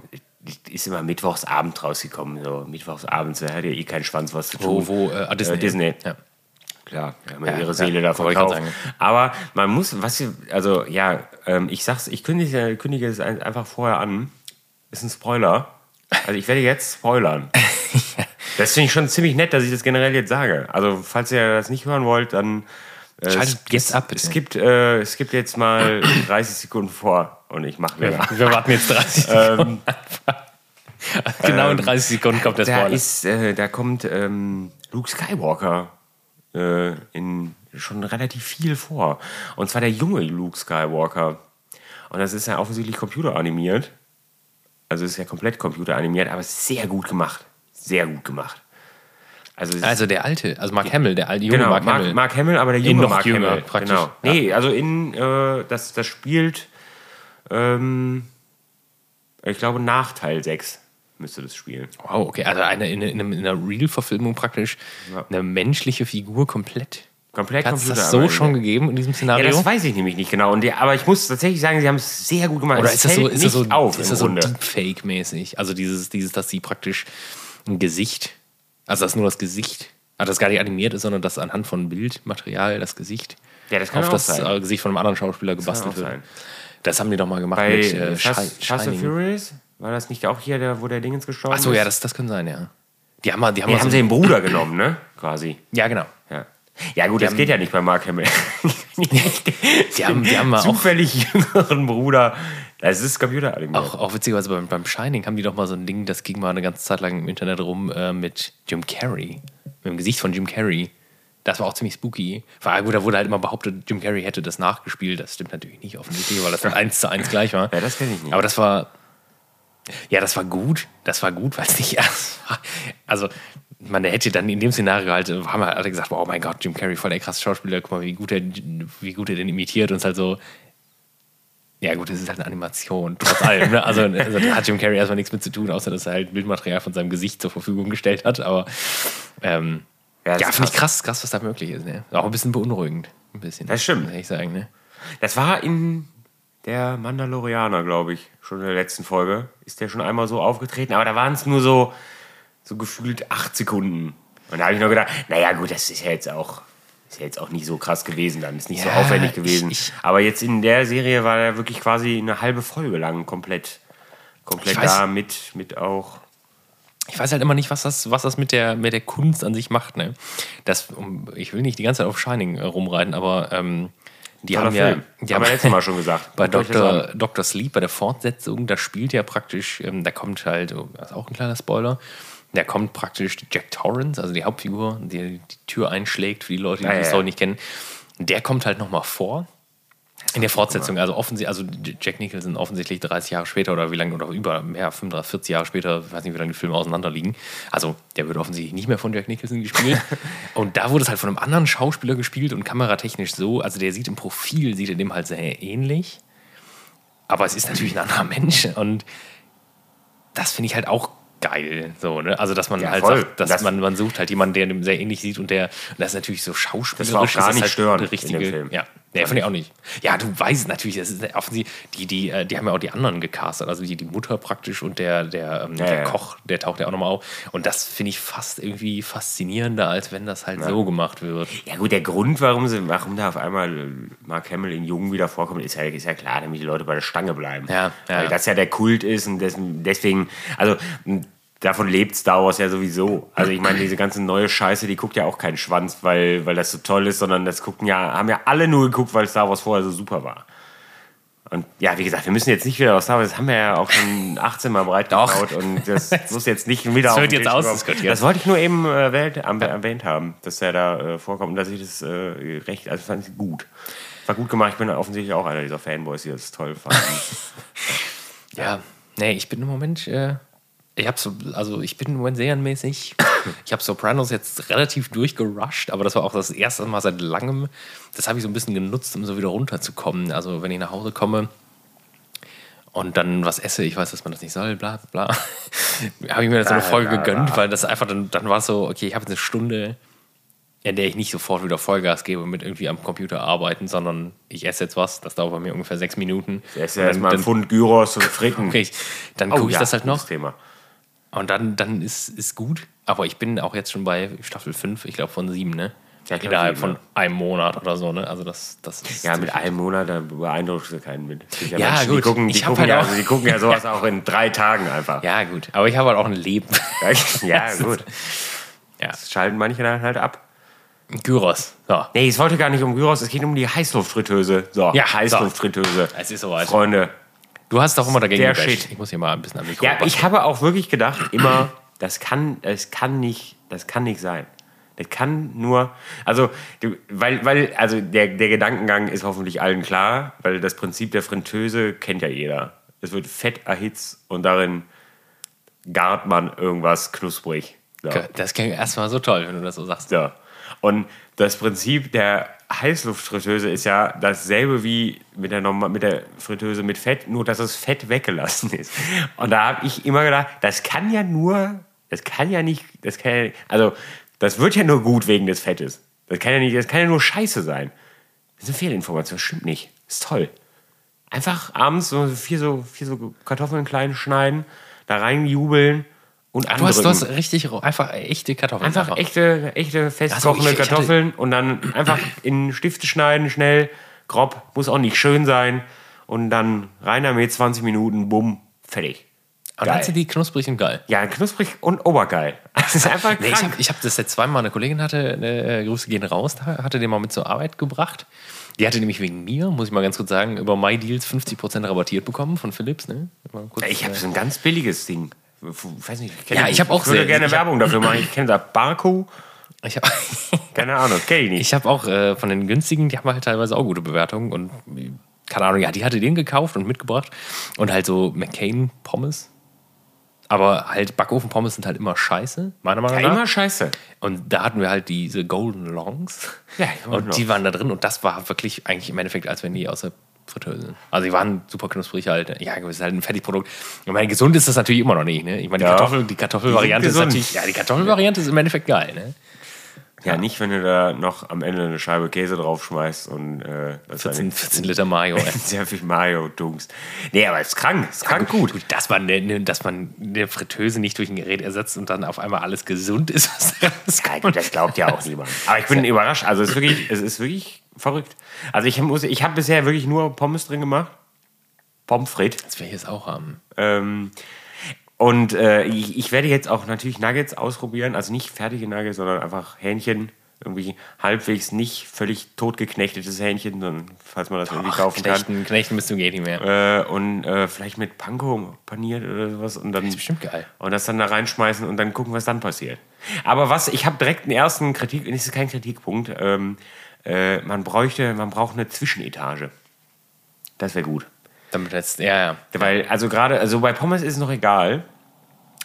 ist immer mittwochsabend rausgekommen. So mittwochsabends, da hat ja eh keinen Schwanz was zu tun. wo, wo, äh, ah, Disney. Äh, Disney. Ja. Klar, haben ja, Ja, ihre ja, Seele davon ich grad verkauft. Aber man muss, was, also ja, ähm, ich sag's, ich kündige, kündige es ein- einfach vorher an. Ist ein Spoiler. Also ich werde jetzt spoilern. Das finde ich schon ziemlich nett, dass ich das generell jetzt sage. Also falls ihr das nicht hören wollt, dann äh, Schaltet jetzt ab, bitte. Es gibt, äh, es gibt jetzt mal 30 Sekunden vor und ich mache länger. Wir warten jetzt 30 Sekunden. genau in 30 Sekunden kommt der Da Spoiler. ist, äh, da kommt ähm, Luke Skywalker äh, in schon relativ viel vor. Und zwar der junge Luke Skywalker. Und das ist ja offensichtlich computeranimiert. Also es ist ja komplett computeranimiert, aber sehr gut gemacht. Sehr gut gemacht. Also, Also der alte, also Mark Hamill, der alte junge genau, Mark, Mark, Hamill. Mark Hamill, aber der In junge noch Mark jünger, Hamill. praktisch. Genau. Ja. Nee, also in, äh, das, das spielt, ähm, ich glaube, nach Teil 6 müsste das spielen. Wow, okay, also eine, in, in, in einer Real-Verfilmung praktisch Ja. eine menschliche Figur komplett. Komplett Hat es das so schon gegeben in diesem Ja, Szenario? das weiß ich nämlich nicht genau. Und die, aber ich muss tatsächlich sagen, sie haben es sehr gut gemacht. Oder Es ist das so, ist das so, auf ist das so. Deepfake-mäßig? Also dieses, dieses, dass sie praktisch ein Gesicht, also dass nur das Gesicht, also das gar nicht animiert ist, sondern dass anhand von Bildmaterial das Gesicht Ja, das kann auf auch das sein. äh, Gesicht von einem anderen Schauspieler kann gebastelt auch wird. sein. Das haben die doch mal gemacht Bei mit äh, Fast, and. Furious war das nicht auch hier, der, wo der Dingens gestorben Achso, ist? ja, das, das kann sein, ja. Die haben, mal- die haben, Ja, haben so, sie den Bruder genommen, ne? Quasi. ja, genau. Ja, ja gut, das haben- geht ja nicht bei Mark Hamill. Die haben, die haben mal auch, Zufällig jüngeren Bruder. Das ist computeranimiert. auch, auch witzigerweise beim, beim Shining haben die doch mal so ein Ding, das ging mal eine ganze Zeit lang im Internet rum äh, mit Jim Carrey. Mit dem Gesicht von Jim Carrey. Das war auch ziemlich spooky. War gut, da wurde halt immer behauptet, Jim Carrey hätte das nachgespielt. Das stimmt natürlich nicht offensichtlich, weil das dann eins zu eins gleich war. Ja, das kenn ich nicht. Aber das war. Ja, das war gut. Das war gut, weil es nicht ernst war. Also, man hätte dann in dem Szenario halt, haben wir alle gesagt, oh mein Gott, Jim Carrey, voll der krasse Schauspieler, guck mal, wie gut er, wie gut er den imitiert und es halt so. Ja, gut, es ist halt eine Animation, trotz allem. Ne? Also, also, da hat Jim Carrey erstmal nichts mit zu tun, außer dass er halt Bildmaterial von seinem Gesicht zur Verfügung gestellt hat. Aber ähm, Ja, ja, finde ich krass, krass, was da möglich ist. Ne? Auch ein bisschen beunruhigend. Ein bisschen. Das stimmt. Muss ich sagen, ne? Das war in der Mandalorianer, glaube ich, schon in der letzten Folge. Ist der schon einmal so aufgetreten, aber da waren es nur so, so gefühlt acht Sekunden. Und da habe ich noch gedacht, naja, gut, das ist ja jetzt auch. Ist ja jetzt auch nicht so krass gewesen, dann ist nicht so Ja, aufwendig gewesen. ich- ich- aber jetzt in der Serie war er wirklich quasi eine halbe Folge lang komplett, komplett weiß- da mit, mit auch. ich weiß halt immer nicht, was das, was das mit der, mit der Kunst an sich macht. Ne? Das, ich will nicht die ganze Zeit auf Shining äh, rumreiten, aber ähm, die Toller haben ja, Film. die haben wir letztes Mal schon gesagt. bei. Dr. Dr. Sleep, bei der Fortsetzung, da spielt ja praktisch, ähm, da kommt halt, oh, das ist auch ein kleiner Spoiler, Der kommt praktisch Jack Torrance, also die Hauptfigur, die die Tür einschlägt, für die Leute, die Ja, die Story ja. nicht kennen. Der kommt halt nochmal vor. In der Fortsetzung, also offensichtlich, also Jack Nicholson offensichtlich 30 Jahre später oder wie lange, oder über mehr, 35, 40 Jahre später, ich weiß nicht, wie lange die Filme auseinander liegen. Also der wird offensichtlich nicht mehr von Jack Nicholson gespielt. und da wurde es halt von einem anderen Schauspieler gespielt und kameratechnisch so, also der sieht im Profil, sieht er dem halt sehr ähnlich. Aber es ist natürlich ein anderer Mensch und das finde ich halt auch geil. So, ne? Also, dass man Ja, halt voll. sagt, dass Das- man, man sucht halt jemanden, der dem sehr ähnlich sieht und der, und das ist natürlich so schauspielerisch. Das war auch gar nicht halt störend richtige, in dem Film. Ja, nee, fand ich auch nicht. Ja, du weißt natürlich, das ist offensichtlich, die, die, äh, die haben ja auch die anderen gecastet, also die, die Mutter praktisch und der, der, ähm, der ja. Koch, der taucht ja auch nochmal auf. Und das finde ich fast irgendwie faszinierender, als wenn das halt so gemacht wird. Ja gut, der Grund, warum, sie, warum da auf einmal äh, Mark Hamill in Jung wieder vorkommt, ist ja, ist ja klar, damit die Leute bei der Stange bleiben. Ja, ja. Weil das ja der Kult ist und deswegen, also davon lebt Star Wars ja sowieso. Also ich meine, diese ganze neue Scheiße, die guckt ja auch keinen Schwanz, weil, weil das so toll ist, sondern das gucken ja, haben ja alle nur geguckt, weil Star Wars vorher so super war. Und ja, wie gesagt, wir müssen jetzt nicht wieder aus Star Wars, das haben wir ja auch schon 18 Mal breit gebaut und das muss jetzt nicht wieder Das wird jetzt ausdiskutiert. Das wollte ich nur eben äh, erwähnt, am- erwähnt haben, dass er da äh, vorkommt und dass ich das äh, recht, also fand ich gut. War gut gemacht, ich bin offensichtlich auch einer dieser Fanboys, die das toll fanden. Ja, nee, ich bin im Moment, äh, ich habe so, also ich bin serienmäßig. Ich habe Sopranos jetzt relativ durchgerusht, aber das war auch das erste Mal seit langem. Das habe ich so ein bisschen genutzt, um so wieder runterzukommen. Also wenn ich nach Hause komme und dann was esse, ich weiß, dass man das nicht soll, bla bla. habe ich mir so eine Folge bla, gegönnt, weil das einfach dann, dann war es so, okay, ich habe jetzt eine Stunde, in der ich nicht sofort wieder Vollgas gebe mit irgendwie am Computer arbeiten, sondern ich esse jetzt was, das dauert bei mir ungefähr sechs Minuten. Ja dann- erstmal ein dann- Pfund Gyros und Fritten. Okay, ich, dann Oh gucke ich ja, das halt noch Thema. Und dann, dann ist, ist gut. Aber ich bin auch jetzt schon bei Staffel 5, ich glaube von 7, ne? Ja, glaub, Innerhalb von einem Monat oder so, ne? Also das, das ist Ja, mit einem Monat, da beeindruckst du keinen mit. Es Ja, Menschen, gut. Die gucken, die, Ich gucken halt ja, auch- also die gucken ja sowas auch in drei Tagen einfach. Ja, gut. Aber ich habe halt auch ein Leben. ja gut. ja. Das schalten manche dann halt ab. Gyros. So. Nee, es wollte gar nicht um Gyros, es geht um die Heißluftfritteuse. So, Ja, Heißluftfritteuse. Es ist soweit. Freunde. Du hast doch immer dagegen Der. Shit. Ich muss hier mal ein bisschen am Mikro Ja, ich habe auch wirklich gedacht, immer, das kann, das kann nicht, das kann nicht sein. Das kann nur, also, weil, weil, also der, der Gedankengang ist hoffentlich allen klar, weil das Prinzip der Fritteuse kennt ja jeder. Es wird Fett erhitzt und darin gart man irgendwas knusprig. So. Das klingt erstmal so toll, wenn du das so sagst. So. Und das Prinzip der Heißluftfritteuse ist ja dasselbe wie mit der, Norma- mit der Fritteuse mit Fett, nur dass das Fett weggelassen ist. Und da habe ich immer gedacht, das kann ja nur, das kann ja nicht, das kann ja, also das wird ja nur gut wegen des Fettes. Das kann ja nicht, das kann ja nur Scheiße sein. Das ist eine Fehlinformation, das stimmt nicht. Das ist toll. Einfach abends so vier so, vier so Kartoffeln klein schneiden, da reinjubeln und Du hast, du hast richtig einfach echte Kartoffeln. Einfach echte, echte festkochende Also Kartoffeln und dann einfach in Stifte schneiden, schnell, grob, muss auch nicht schön sein. Und dann rein damit 20 Minuten, bumm, fertig. Und dann sind die knusprig und geil. Ja, knusprig und obergeil. Das ist einfach Nee, ich habe hab das jetzt zweimal, eine Kollegin hatte, äh, Grüße gehen raus, hatte den mal mit zur Arbeit gebracht. Die hatte nämlich wegen mir, muss ich mal ganz kurz sagen, über MyDeals 50% rabattiert bekommen von Philips. Ne? Mal kurz, ich habe äh, so ein ganz billiges Ding. Ich weiß nicht, kenn Ja, ich hab auch würde sehr- gerne ich hab- Werbung dafür machen. Ich kenne da Barco. ich habe Keine Ahnung, kenn ich nicht. ich hab auch äh, von den günstigen, die haben halt teilweise auch gute Bewertungen und keine Ahnung, ja, die hatte den gekauft und mitgebracht und halt so McCain Pommes. Aber halt Backofen-Pommes sind halt immer scheiße, meiner Meinung Ja, nach. immer scheiße. Und da hatten wir halt diese Golden Longs. Ja, und die waren da drin und das war wirklich eigentlich im Endeffekt, als wenn die aus der Fritteuse. Also die waren super knusprig halt. Ja, es ist halt ein Fertigprodukt. Ich meine, gesund ist das natürlich immer noch nicht. Ne? Ich meine, die, Ja. Kartoffel, die Kartoffelvariante ist natürlich, ja, die Kartoffelvariante ist im Endeffekt geil. Ne? Ja, nicht, wenn du da noch am Ende eine Scheibe Käse draufschmeißt und äh, das 14, 14 Liter Mayo. sehr viel Mayo dunkst. Nee, aber es ist krank. Es ist krank gut. Dass man, ne, dass man eine Fritteuse nicht durch ein Gerät ersetzt und dann auf einmal alles gesund ist, was Ja, gut, das glaubt ja auch niemand. Aber ich bin überrascht. Also es ist wirklich, es ist wirklich verrückt. Also ich muss, ich habe bisher wirklich nur Pommes drin gemacht. Pommes frites. Das will ich jetzt auch haben. Ähm, und äh, ich, ich werde jetzt auch natürlich Nuggets ausprobieren. Also nicht fertige Nuggets, sondern einfach Hähnchen irgendwie halbwegs nicht völlig totgeknechtetes Hähnchen, sondern falls man das irgendwie Ach, kaufen kann. Knechten, Knechten bist du geht nicht mehr. Äh, und äh, vielleicht mit Panko paniert oder sowas und dann Das ist bestimmt geil. und das dann da reinschmeißen und dann gucken, was dann passiert. Aber was, ich habe direkt einen ersten Kritik, das ist kein Kritikpunkt, ähm, äh, man bräuchte, man braucht eine Zwischenetage. Das wäre gut. Damit jetzt, ja, ja. Weil, also gerade, also bei Pommes ist es noch egal,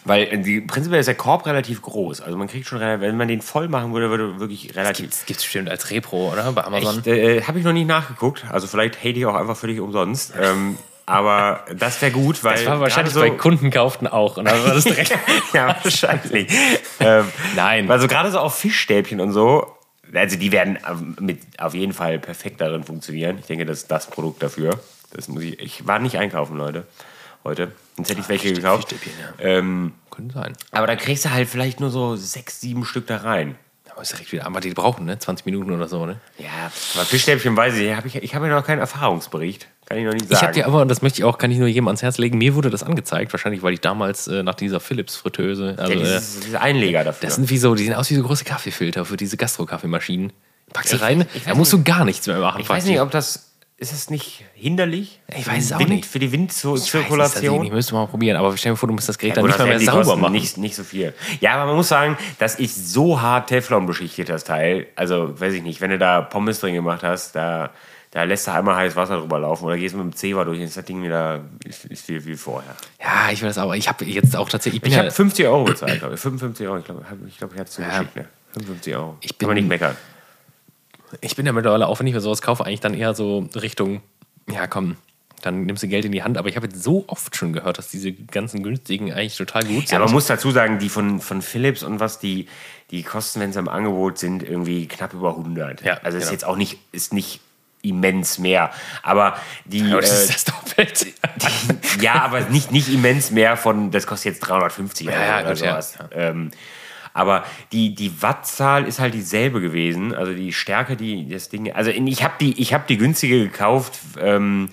weil die, prinzipiell ist der Korb relativ groß. Also man kriegt schon, relativ- wenn man den voll machen würde, würde wirklich relativ. Das gibt es bestimmt als Repro, oder? Bei Amazon. Echt, äh, habe ich noch nicht nachgeguckt. Also vielleicht hate ich auch einfach völlig umsonst. Ähm, aber das wäre gut, weil Das war wahrscheinlich gerade bei Kunden kauften auch. Und dann war das direkt. ja, wahrscheinlich. ähm, Nein. Also gerade so auf Fischstäbchen und so, also die werden ähm, mit auf jeden Fall perfekt darin funktionieren. Ich denke, das ist das Produkt dafür. Das muss ich. Ich war nicht einkaufen, Leute, heute. Sonst hätte ich welche Fischstäb- gekauft. Fischstäbchen, Ähm, Könnte sein. aber da kriegst du halt vielleicht nur so sechs, sieben Stück da rein. Aber ist direkt wieder. Aber die brauchen, ne? 20 Minuten oder so, ne? Ja, aber Fischstäbchen weiß ich. Hab ich ich habe ja noch keinen Erfahrungsbericht. Kann ich noch nicht Ich sagen. habe dir aber, und das möchte ich auch, kann ich nur jedem ans Herz legen, mir wurde das angezeigt, wahrscheinlich, weil ich damals äh, nach dieser Philips-Fritteuse, also, ja, äh, dieses, diese Einleger dafür. das sind wie so, die sehen aus wie so große Kaffeefilter für diese Gastro-Kaffeemaschinen. Packst du rein, da musst du gar nichts mehr machen. ich weiß nicht, ob das. Ist es nicht hinderlich? Ich weiß es auch Wind, nicht. Für die Ich Windzirkulation? nicht, müsste mal probieren, aber stell dir vor, du musst das Gerät dann Gut, nicht mehr die sauber machen. Nicht, nicht so viel. Ja, aber man muss sagen, das ist so hart Teflon beschichtet, das Teil. Also, weiß ich nicht, wenn du da Pommes drin gemacht hast, da, da lässt du einmal heißes Wasser drüber laufen oder gehst mit dem Zewa durch, dann ist das Ding wieder ist, ist viel, viel vorher. Ja, ich weiß aber, ich habe jetzt auch tatsächlich, ich Ich ja, habe 50 Euro bezahlt, glaube ich. 55 Euro, ich glaube, ich, glaub, ich hatte es zugeschickt. Ne? 55 Euro. Ich Kann bin- man nicht meckern. ich bin ja mittlerweile auch, wenn ich mir sowas kaufe, eigentlich dann eher so Richtung, ja komm, dann nimmst du Geld in die Hand. Aber ich habe jetzt so oft schon gehört, dass diese ganzen günstigen eigentlich total gut sind. Ja, man muss dazu sagen, die von, von Philips und was die, die kosten, wenn sie im Angebot sind, irgendwie knapp über 100. Ja, also ist genau. jetzt auch nicht, ist nicht immens mehr. Aber die. aber das äh, ist das Doppelte. ja, aber nicht, nicht immens mehr von, das kostet jetzt 350 Euro ja, oder ja, sowas. Ähm, aber die, die Wattzahl ist halt dieselbe gewesen. Also die Stärke, die das Ding. Also ich habe die, ich hab die günstige gekauft, ähm,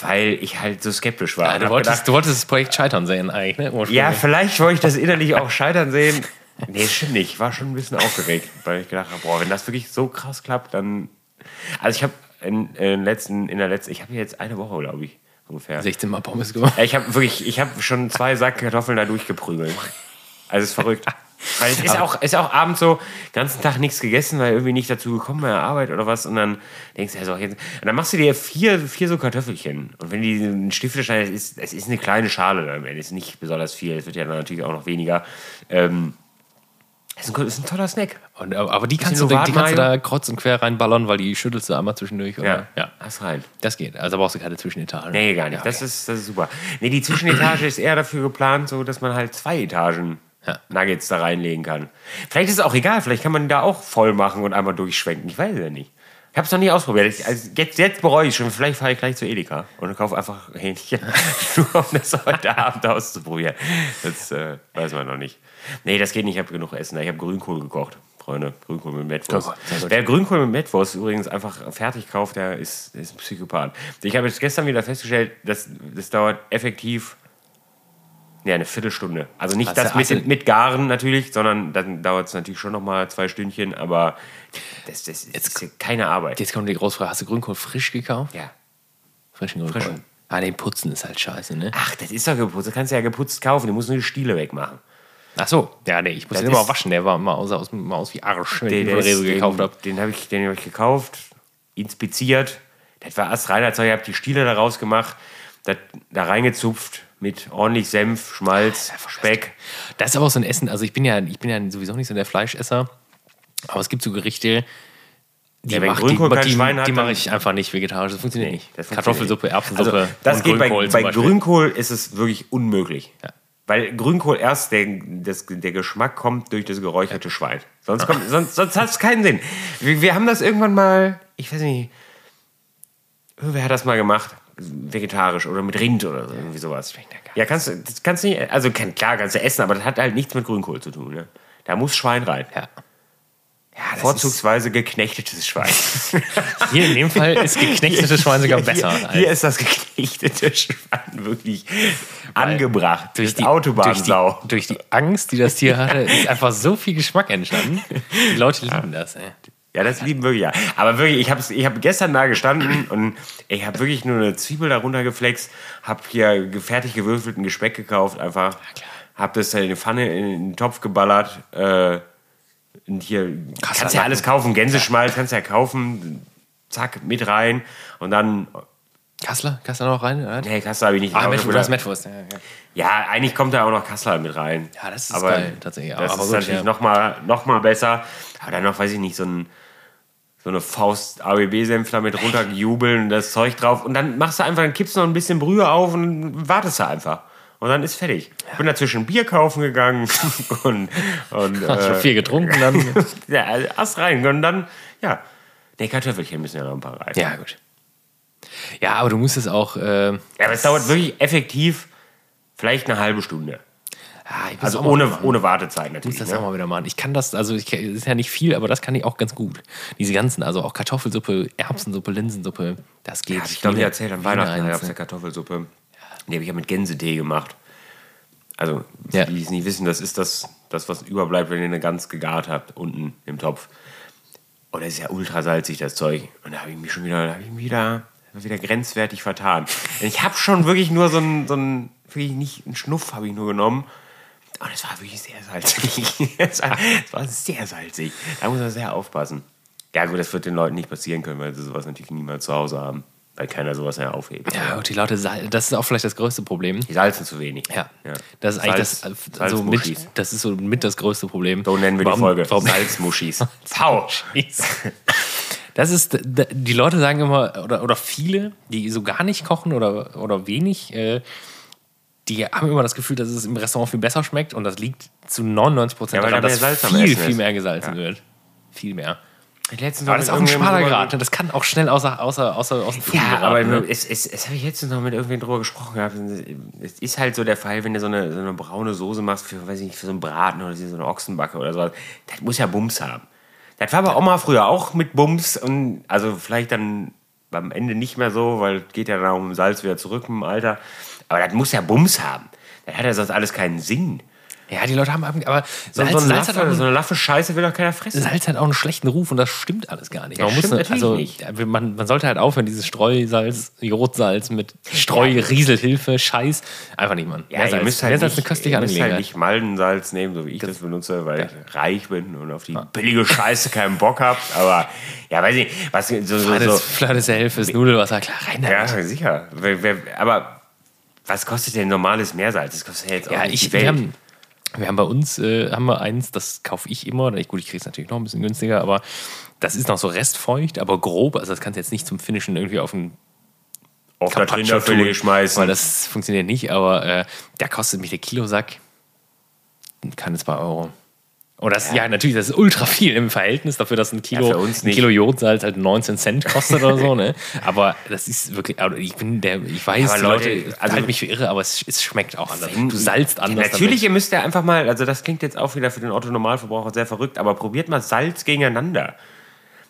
weil ich halt so skeptisch war. Ja, du, wolltest, gedacht, du wolltest das Projekt scheitern sehen eigentlich, ne? Ja, vielleicht wollte ich das innerlich auch scheitern sehen. Nee, stimmt nicht. Ich war schon ein bisschen aufgeregt, weil ich gedacht habe, boah, wenn das wirklich so krass klappt, dann. Also ich habe in, in, letzten, in der letzten, ich habe jetzt eine Woche, glaube ich, ungefähr. 16 Mal Pommes gemacht. Ja, Ich habe wirklich, ich habe schon zwei Sack Kartoffeln da durchgeprügelt. Also es ist verrückt. Weil es ist auch, ist auch abends so, den ganzen Tag nichts gegessen, weil irgendwie nicht dazu gekommen bei der Arbeit oder was. Und dann denkst du ja so, jetzt, und dann machst du dir vier, vier so Kartoffelchen. Und wenn die ein Stifte schneiden, es ist, es ist eine kleine Schale dann am Ende. Ist nicht besonders viel. Es wird ja dann natürlich auch noch weniger. Ähm, es ist ein, ist ein toller Snack. Und, aber aber die kannst, du, die kannst du da kreuz und quer reinballern, weil die schüttelst du einmal zwischendurch. Oder? ja. Hast rein. Das geht. Also brauchst du keine Zwischenetage. Nee, gar nicht. Ja, das, ja. Ist, das ist super. Nee, die Zwischenetage ist eher dafür geplant, so dass man halt zwei Etagen Ja. Nuggets da reinlegen kann. Vielleicht ist es auch egal, vielleicht kann man die da auch voll machen und einmal durchschwenken. Ich weiß es ja nicht. Ich habe es noch nie ausprobiert. Ich, also jetzt, jetzt bereue ich schon. Vielleicht fahre ich gleich zu Edeka und kaufe einfach Hähnchen, nur um das heute Abend auszuprobieren. Das äh, weiß man noch nicht. Nee, das geht nicht. Ich habe genug Essen. Ich habe Grünkohl gekocht. Freunde, Grünkohl mit Mettwurst. Oh. Wer Grünkohl mit Mettwurst übrigens einfach fertig kauft, der ist, ist ein Psychopath. Ich habe jetzt gestern wieder festgestellt, dass das dauert effektiv ja, eine Viertelstunde. Also nicht Hast das mit, mit Garen natürlich, sondern dann dauert es natürlich schon noch mal zwei Stündchen, aber das, das ist ja keine Arbeit. Jetzt kommt die Großfrage: Hast du Grünkohl frisch gekauft? Ja. Frischen Grünkohl. Frischen. Ah, den Putzen ist halt scheiße, ne? Ach, das ist doch geputzt. Das kannst du ja geputzt kaufen. Du musst nur die Stiele wegmachen. Ach so. Ja, nee, ich muss Das den immer waschen. Der war immer aus, aus, immer aus wie Arsch, wenn ich Den, den gekauft habe. den, den habe ich, den hab ich gekauft, inspiziert. Das war astreiner Zeug. Ich habe die Stiele da rausgemacht, das, da reingezupft mit ordentlich Senf, Schmalz, Speck. Das ist aber auch so ein Essen. Also ich bin ja, ich bin ja sowieso nicht so der Fleischesser. Aber es gibt so Gerichte, die, Ja, wenn mach, die, Grünkohl kein die, Schwein hat, die mache ich einfach nicht vegetarisch. Das funktioniert Nee, nicht. das funktioniert Kartoffelsuppe. Erbsensuppe Also, das geht bei, Grünkohl bei Beispiel. Grünkohl ist es wirklich unmöglich. Ja. Weil Grünkohl erst der, das, der Geschmack kommt durch das geräucherte Schwein. Sonst, kommt, sonst, sonst hat es keinen Sinn. Wir, wir haben das irgendwann mal, ich weiß nicht, wer hat das mal gemacht? Vegetarisch oder mit Rind oder so, irgendwie sowas. Ja, kannst du, das kannst du nicht, also klar kannst du essen, aber das hat halt nichts mit Grünkohl zu tun. Ne? Da muss Schwein rein. Ja. Das Vorzugsweise geknechtetes Schwein. Hier in dem Fall ist geknechtetes Schwein sogar besser. Hier, hier ist das geknechtete Schwein wirklich angebracht. durch die Autobahnsau. Durch die, durch die Angst, die das Tier hatte, ist einfach so viel Geschmack entstanden. Die Leute lieben das. Ey. Ja, das lieben wirklich ja. Aber wirklich, ich habe ich hab gestern da gestanden und ich habe wirklich nur eine Zwiebel darunter geflext, habe hier fertig gewürfelten Gespeck gekauft, einfach. Habe das in die Pfanne in den Topf geballert. Äh, hier Krasser kannst ja alles kaufen. Gänseschmalz kannst ja kaufen. Zack, mit rein. Und dann, Kassler? Kassler noch rein? Ja, nee, Kassel habe ich nicht ah. Metwurst, das ist Metwurst. Ja, ja. Ja, eigentlich kommt da auch noch Kassler mit rein. Ja, das ist aber geil, tatsächlich. Das Aber ist gut, natürlich ja. noch, mal, noch mal besser. Aber dann noch, weiß ich nicht, so, ein, so eine Faust ABB-Senf damit runtergejubeln, das Zeug drauf. Und dann machst du einfach, dann kippst du noch ein bisschen Brühe auf und wartest du einfach. Und dann ist fertig. Bin dazwischen Bier kaufen gegangen und, und Ich habe äh, viel getrunken dann. ja, also Ast rein. Und dann, ja. Ne, Kartoffelchen müssen ja noch ein paar rein. ja, gut. Ja, aber du musst es auch. Äh, Ja, aber es dauert wirklich effektiv vielleicht eine halbe Stunde. ich muss Also ohne, ohne Wartezeit Ich natürlich. muss das ne? auch mal wieder machen. Ich kann das, also ich, das ist ja nicht viel, aber das kann ich auch ganz gut. Diese ganzen, also auch Kartoffelsuppe, Erbsensuppe, Linsensuppe, das geht. Ja, ich glaube, ich erzählt am Weihnachten ne? eine Kartoffelsuppe. Die habe ich ja mit Gänsetee gemacht. Also, Ja. die es nicht wissen, das ist das, das, was überbleibt, wenn ihr eine Gans gegart habt, unten im Topf. Und das ist ja ultra salzig, das Zeug. Und da habe ich mich schon wieder, da habe ich mich wieder, wieder grenzwertig vertan. Ich habe schon wirklich nur so einen, so einen, wirklich nicht einen Schnuff habe ich nur genommen. Und es war wirklich sehr salzig. es, war, es war sehr salzig. Da muss man sehr aufpassen. Ja gut, das wird den Leuten nicht passieren können, weil sie sowas natürlich niemals zu Hause haben. Weil keiner sowas mehr aufhebt. Ja, und die Leute, das ist auch vielleicht das größte Problem. Die salzen zu wenig. Ja, das ist eigentlich Salz- das, äh, so Salzmuschis. mit, das ist so mit das größte Problem. So nennen wir Warum- die Folge. Warum, Salzmuschis. Pau! Das ist, die Leute sagen immer, oder, oder viele, die so gar nicht kochen oder, oder wenig, äh, die haben immer das Gefühl, dass es im Restaurant viel besser schmeckt und das liegt zu 99 Prozent Ja, daran, da dass viel, viel mehr gesalzen Ja. wird. Viel mehr. Letztens Aber das ist auch ein schmaler Grad. Das kann auch schnell außer, außer, außer, aus dem Fugen Ja, geraten, aber ne? es, es, es habe ich jetzt noch mit irgendwem drüber gesprochen gehabt. Es ist halt so der Fall, wenn du so eine, so eine braune Soße machst für, weiß ich nicht, für so einen Braten oder so eine Ochsenbacke oder so, das muss ja Bums haben. Das war bei Oma früher auch mit Bums und also vielleicht dann am Ende nicht mehr so, weil es geht ja dann auch um Salz wieder zurück im Alter. Aber das muss ja Bums haben. Das hat ja sonst alles keinen Sinn. Ja, die Leute haben, aber So, Salz, so, eine Salz, hat Laffe, einen, so eine Laffe Scheiße will doch keiner fressen. Salz hat auch einen schlechten Ruf und das stimmt alles gar nicht. Ja, Man, muss, also, nicht. ja, man, man sollte halt aufhören, dieses Streusalz, Jodsalz mit Streu, Ja. Rieselhilfe, Scheiß. Einfach nicht, Mann. Ja, ihr müsst halt, nicht, eine köstliche ihr müsst halt Angelegenheit. nicht Maldensalz nehmen, so wie ich das benutze, weil ich reich bin und auf die billige Scheiße keinen Bock habt. Aber ja, weiß ich, was so, so, Feines, so flaches Hilfe, Nudelwasser, klar, rein ja, damit. sicher. Wer, wer, aber was kostet denn normales Meersalz? Das kostet ja jetzt auch Ja, nicht ich, die Welt. Wir, haben, bei uns äh, haben wir eins, das kaufe ich immer. Ich, gut, ich kriege es natürlich noch ein bisschen günstiger, aber das ist noch so restfeucht, aber grob. Also das kannst du jetzt nicht zum Finishen irgendwie auf ein auf Rinderfilet tun, schmeißen. Weil das funktioniert nicht, aber äh, der kostet mich der Kilosack keine 2 Euro. Und das, ja. natürlich, das ist ultra viel im Verhältnis dafür, dass ein Kilo, uns ein. Kilo Jodsalz halt 19 Cent kostet oder so, ne? Aber das ist wirklich, also ich bin der, ich weiß, aber Leute, Leute, also- halten mich für irre, aber es, es schmeckt auch anders. Du salzt Ja, anders. natürlich, ihr müsst ja einfach mal, also das klingt jetzt auch wieder für den Otto-Normalverbraucher sehr verrückt, aber probiert mal Salz gegeneinander.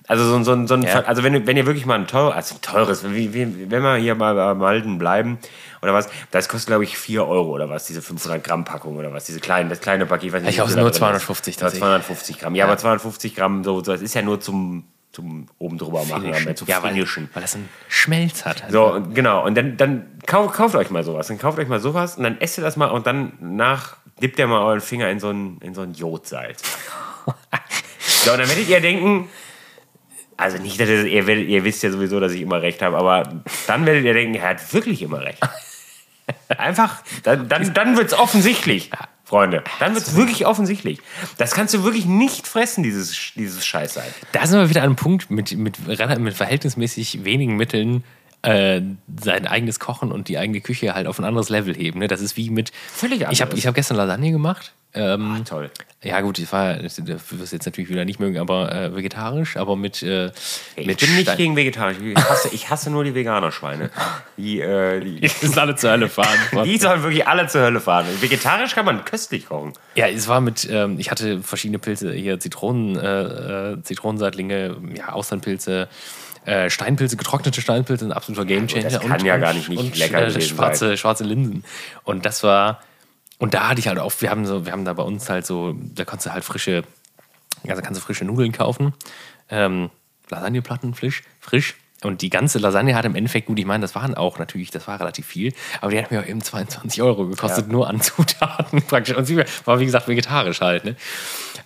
Also so, ein- so, so ein, Ja. also wenn, ihr- wenn ihr wirklich mal ein teures, also ein teures, wie, wie, wenn wir hier mal bei Malden bleiben oder was, das kostet glaube ich 4 Euro oder was, diese 500 Gramm Packung oder was, diese kleinen, das kleine Paket. Ich, weiß nicht, Ich glaube, nur drin ist. 250 Ja, tatsächlich. 250 Gramm. Ja, aber 250 Gramm, so, so, das ist ja nur zum, zum oben drüber machen, damit zu ja, weil, finischen. weil das einen Schmelz hat. So, und genau. Und dann, dann kauft, kauft euch mal sowas. Dann kauft euch mal sowas und dann esst ihr das mal und dann nach dippt ihr mal euren Finger in so ein, in so ein Jodsalz. so, und dann werdet ihr denken, also nicht, dass ihr, ihr, werdet, ihr wisst ja sowieso, dass ich immer recht habe, aber dann werdet ihr denken, er hat wirklich immer recht. Einfach, dann, dann, dann wird es offensichtlich, Freunde. Dann wird es wirklich offensichtlich. Das kannst du wirklich nicht fressen, dieses, dieses Scheißsalz. Da sind wir wieder an einem Punkt mit, mit, mit verhältnismäßig wenigen Mitteln äh, sein eigenes Kochen und die eigene Küche halt auf ein anderes Level heben. Ne? Das ist wie mit. Völlig Ich habe ich hab gestern Lasagne gemacht. Ähm, Ah, toll. Ja, gut, ich war, das wirst du jetzt natürlich wieder nicht mögen, aber äh, vegetarisch, aber mit. Äh, Ich mit bin nicht Stein- gegen vegetarisch. Ich hasse, ich hasse nur die Veganer-Schweine. Die, äh, die, Die sind alle zur Hölle fahren. die sollen wirklich alle zur Hölle fahren. Vegetarisch kann man köstlich kochen. Ja, es war mit, ähm, ich hatte verschiedene Pilze, hier Zitronen, äh, äh, Zitronenseitlinge, ja, Austernpilze, äh, Steinpilze, getrocknete Steinpilze, ein absoluter Gamechanger. das kann ja gar nicht nicht lecker äh, gewesen schwarze, schwarze Linsen. Und das war, und da hatte ich halt auch, wir haben so, wir haben da bei uns halt so, da konntest du halt frische, also kannst du frische Nudeln kaufen, ähm, Lasagneplatten, frisch, frisch. Und die ganze Lasagne hat im Endeffekt, gut, ich meine, das waren auch natürlich, das war relativ viel, aber die hat mir auch eben 22 Euro gekostet, Ja. nur an Zutaten praktisch. Und sie war, wie gesagt, vegetarisch halt, ne?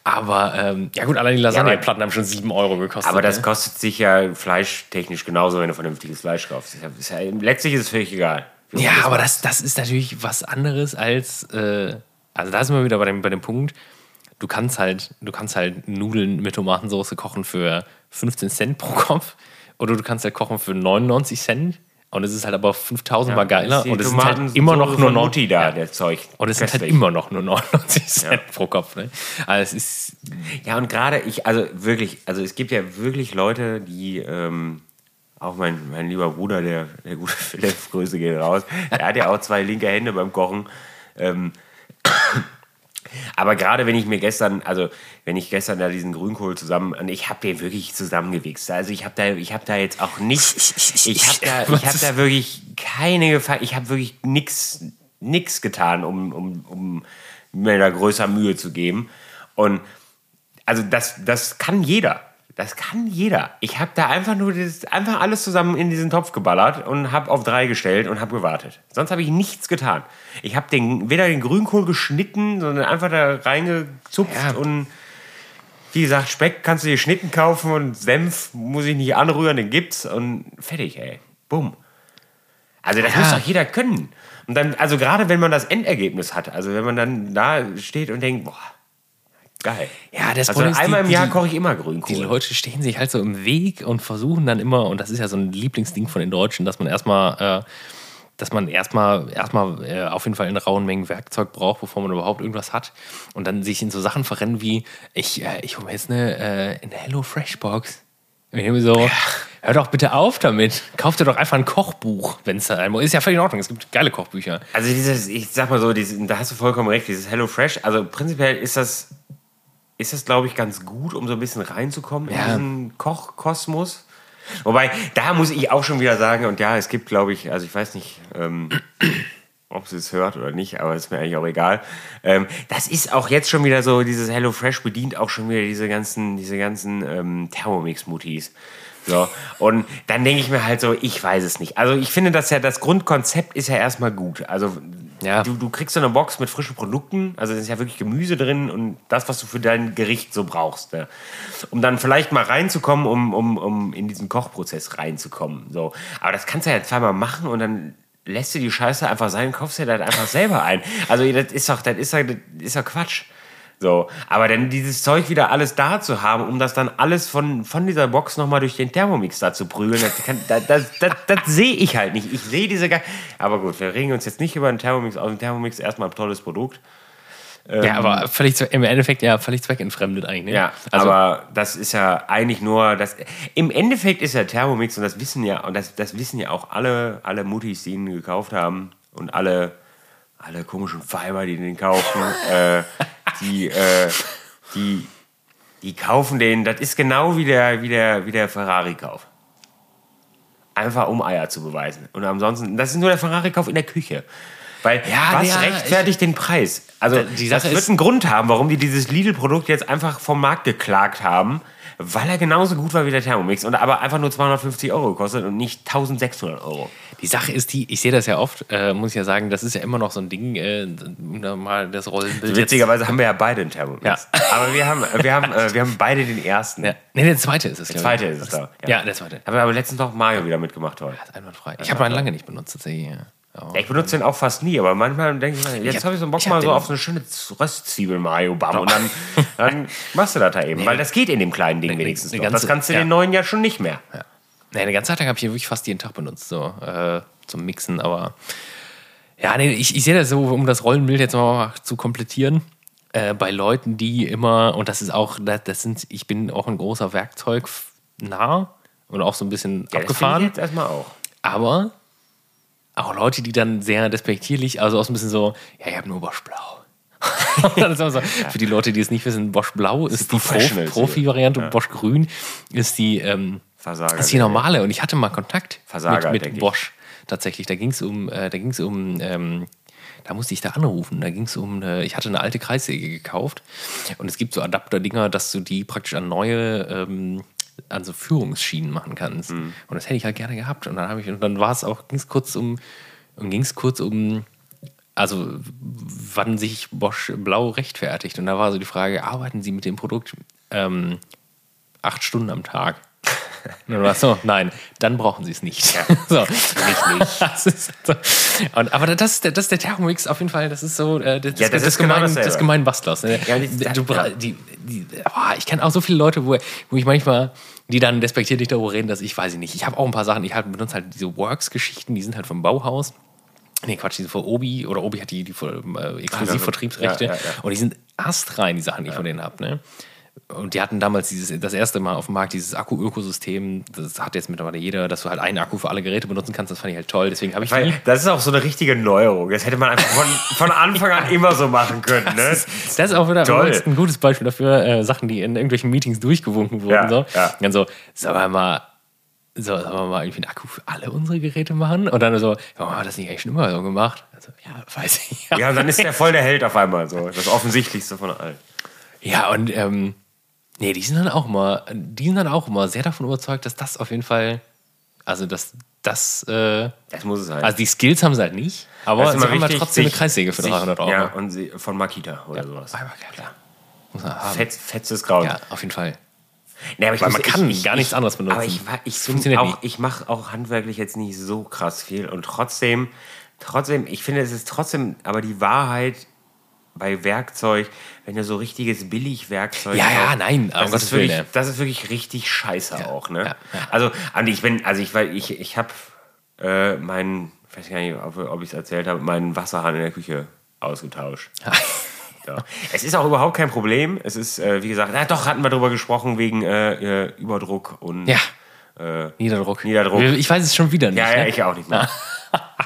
Aber, ähm, ja gut, allein die Lasagneplatten haben schon 7 Euro gekostet. Aber das ne? kostet sich ja fleischtechnisch genauso, wenn du vernünftiges Fleisch kaufst. Ist ja, ist ja, letztlich ist es völlig egal. Ja, man aber das, das ist natürlich was anderes als, äh, also da sind wir wieder bei dem, bei dem Punkt, du kannst halt, du kannst halt Nudeln mit Tomatensauce kochen für 15 Cent pro Kopf oder du kannst halt kochen für 99 Cent und es ist halt aber 5000 Mal geiler und es sind Tomaten halt immer noch nur Mutti da, Ja. der Zeug. Und es sind halt immer noch nur 99 Cent pro Kopf. Ne? Also es ist, Ja, und gerade ich, also wirklich, also es gibt ja wirklich Leute, die, ähm, auch mein, mein lieber Bruder, der, der gute Philipp, Grüße gehen raus, der hat ja auch zwei linke Hände beim Kochen. Ähm, aber gerade wenn ich mir gestern, also wenn ich gestern da diesen Grünkohl zusammen, und ich habe den wirklich zusammengewichst. Also ich habe da, ich habe da jetzt auch nicht, ich habe da, ich habe da wirklich keine Gefahr, ich habe wirklich nix, nix getan, um, um, um mir da größer Mühe zu geben. Und also das, das kann jeder. Das kann jeder. Ich habe da einfach nur das, einfach alles zusammen in diesen Topf geballert und habe auf drei gestellt und habe gewartet. Sonst habe ich nichts getan. Ich habe den, weder den Grünkohl geschnitten, sondern einfach da reingezupft Ja. und wie gesagt, Speck kannst du dir Schnitten kaufen und Senf muss ich nicht anrühren, den gibt's und fertig, ey. Bumm. Also das Ja. muss doch jeder können. Und dann, also gerade wenn man das Endergebnis hat, also wenn man dann da steht und denkt, boah, geil. ja, das Also Problem ist, einmal die- im Jahr die- koche ich immer Die Grünkohl. Leute stehen sich halt so im Weg und versuchen dann immer, und das ist ja so ein Lieblingsding von den Deutschen, dass man erstmal, äh, dass man erstmal, erstmal äh, auf jeden Fall in rauen Mengen Werkzeug braucht, bevor man überhaupt irgendwas hat. Und dann sich in so Sachen verrennen wie, ich, äh, ich hole mir jetzt eine, äh, eine Hello Fresh Box. Und ich so, hör doch bitte auf damit. Kauf dir doch einfach ein Kochbuch, wenn es da einmal ist. Ja völlig in Ordnung. Es gibt geile Kochbücher. Also dieses, ich sag mal so, dieses, da hast du vollkommen recht, dieses Hello Fresh, also prinzipiell ist das, ist das glaube ich ganz gut, um so ein bisschen reinzukommen in Ja. diesen Kochkosmos. Wobei, da muss ich auch schon wieder sagen, und ja, es gibt glaube ich, also ich weiß nicht, ähm, ob sie es hört oder nicht, aber ist mir eigentlich auch egal. Ähm, das ist auch jetzt schon wieder so, dieses Hello Fresh bedient auch schon wieder diese ganzen, diese ganzen ähm, Thermomix-Mutis. So. Und dann denke ich mir halt so, ich weiß es nicht. Also ich finde, dass ja das Grundkonzept ist ja erstmal gut. Also Ja. du, du kriegst so eine Box mit frischen Produkten, also es ist ja wirklich Gemüse drin und das, was du für dein Gericht so brauchst. Ne? Um dann vielleicht mal reinzukommen, um, um, um in diesen Kochprozess reinzukommen. So. Aber das kannst du ja zweimal machen und dann lässt du die Scheiße einfach sein und kaufst dir das einfach selber ein. Also das ist doch, das ist doch, das ist doch Quatsch. So, aber dann dieses Zeug wieder alles da zu haben, um das dann alles von, von dieser Box nochmal durch den Thermomix da zu prügeln, das, kann, das, das, das, das sehe ich halt nicht. Ich sehe diese gar. Aber gut, wir regen uns jetzt nicht über den Thermomix aus. Ein Thermomix ist erstmal ein tolles Produkt. ja, aber völlig, zwe- im Endeffekt ja völlig zweckentfremdet eigentlich. Ne? Ja, also, aber das ist ja eigentlich nur das. Im Endeffekt ist ja Thermomix und das wissen ja und das, das wissen ja auch alle alle Muttis, die ihn gekauft haben und alle alle komischen Fiber, die den kaufen, äh, die äh, die die kaufen den. Das ist genau wie der wie der wie der Ferrari-Kauf. Einfach um Eier zu beweisen. Und ansonsten, das ist nur der Ferrari-Kauf in der Küche. Weil Ja, was ja, rechtfertigt den Preis? Also Die das Sache wird ist- einen Grund haben, warum die dieses Lidl-Produkt jetzt einfach vom Markt geklagt haben, weil er genauso gut war wie der Thermomix und aber einfach nur 250 Euro gekostet und nicht 1600 Euro. Die Sache ist die, ich sehe das ja oft, äh, muss ich ja sagen, das ist ja immer noch so ein Ding, äh, mal das Rollenbild jetzt- Witzigerweise haben wir ja beide einen Thermomix. Ja. Aber wir haben, wir, haben, äh, wir haben beide den ersten. Ja. Nee, der zweite ist es. Der zweite ich. ist es da. Ja, der zweite. Haben wir aber letztens noch Mario wieder mitgemacht heute. Das einwandfrei. Ich habe einen lange nicht benutzt, tatsächlich. Ja. Ja, ich benutze den auch fast nie, aber manchmal denke ich, mir, jetzt hab- habe ich so einen Bock mal so auf so eine schöne Röstzwiebel-Mayo-Bam und dann, dann machst du das da eben. Weil das geht in dem kleinen Ding wenigstens eine noch. Das ganze- kannst du in ja. den neuen ja schon nicht mehr. Nee, eine ganze Zeit lang habe ich ihn wirklich fast jeden Tag benutzt, so äh, zum Mixen, aber ja, nee, ich, ich sehe das so, um das Rollenbild jetzt mal zu komplettieren, äh, bei Leuten, die immer, und das ist auch, das, das sind, ich bin auch ein großer Werkzeug nah und auch so ein bisschen Ja, das abgefahren. ich jetzt erstmal auch. Aber auch Leute, die dann sehr despektierlich, also auch ein bisschen so, ja, ich habe nur Bosch Blau. ist so, Für die Leute, die es nicht wissen, Bosch Blau ist die Pro- Professionals, Profi-Variante und Bosch Grün ist die, ähm, Versager. ist die normale. Und ich hatte mal Kontakt Versager, mit, mit. Bosch tatsächlich. Da ging es um, äh, da ging's um ähm, da musste ich da anrufen. Da ging es um, äh, ich hatte eine alte Kreissäge gekauft und es gibt so Adapter-Dinger, dass du die praktisch an neue, ähm, an so Führungsschienen machen kannst. Mhm. Und das hätte ich halt gerne gehabt. Und dann habe ich, und dann war es auch, ging es kurz um, und ging es kurz um, also wann sich Bosch Blau rechtfertigt. Und da war so die Frage, arbeiten Sie mit dem Produkt ähm, acht Stunden am Tag? Und dann war es so, nein, dann brauchen Sie es nicht. So. Das ist so. Und, aber das ist, der, das ist der Thermomix auf jeden Fall, das ist so, äh, das, Ja, das ist genau gemein, dasselbe. das gemein Bastlers. Ne? Ja, die- du, ja. die, die, boah, ich kenne auch so viele Leute, wo, wo ich manchmal, die dann despektierlich darüber reden, dass ich weiß ich nicht. Ich habe auch ein paar Sachen, ich halt, benutze halt diese Works-Geschichten, die sind halt vom Bauhaus. Nee, Quatsch, die sind von Obi oder Obi hat die, die äh, Exklusivvertriebsrechte Ja, ja, ja. und die sind astrein, die Sachen, die ich von denen habe. Ne? Und die hatten damals dieses, das erste Mal auf dem Markt dieses Akku-Ökosystem. Das hat jetzt mittlerweile jeder, dass du halt einen Akku für alle Geräte benutzen kannst. Das fand ich halt toll. Deswegen habe ich. Weil das ist auch so eine richtige Neuerung. Das hätte man einfach von, von Anfang an immer so machen können. Ne? Das ist auch wieder Toll. übrigens ein gutes Beispiel dafür, äh, Sachen, die in irgendwelchen Meetings durchgewunken wurden. Ja, so. ja. Dann so, sollen wir mal, so, sollen wir mal irgendwie einen Akku für alle unsere Geräte machen? Und dann so, ja, haben wir das nicht eigentlich schon immer so gemacht? Also, ja, weiß ich. Ja, und dann ist der voll der Held auf einmal. So. Das Offensichtlichste von allen. Ja, und ähm, nee, die sind dann auch immer, die sind dann auch immer sehr davon überzeugt, dass das auf jeden Fall, also dass das, äh, Das muss es sein. also die Skills haben sie halt nicht, aber Das sie haben halt trotzdem eine sich- Kreissäge für sich- 300 Euro. Ja, und sie, von Makita oder sowas. Aber klar. Muss man haben. Fetz, fetzes Grauen. Ja, auf jeden Fall. Nee, aber ich Weil muss- man kann ich, gar ich, nichts anderes benutzen. Aber ich, ich, auch, ich mache auch handwerklich jetzt nicht so krass viel. Und trotzdem, trotzdem, ich finde, es ist trotzdem, aber die Wahrheit bei Werkzeug, wenn du so richtiges Billigwerkzeug Ja, ja, kaufst, nein, das, ist wirklich, ja. das ist wirklich richtig scheiße auch. Ne? ja, ja. Also, ich bin, also ich, weil ich, ich habe äh, meinen, ich weiß gar nicht, ob, ob ich es erzählt habe, meinen Wasserhahn in der Küche ausgetauscht. Ja. Es ist auch überhaupt kein Problem. Es ist, äh, wie gesagt, ja, doch hatten wir darüber gesprochen wegen äh, äh, Überdruck und Ja. äh, Niederdruck. Niederdruck. Ich weiß es schon wieder nicht. ja, ja, ne? ich auch nicht mehr.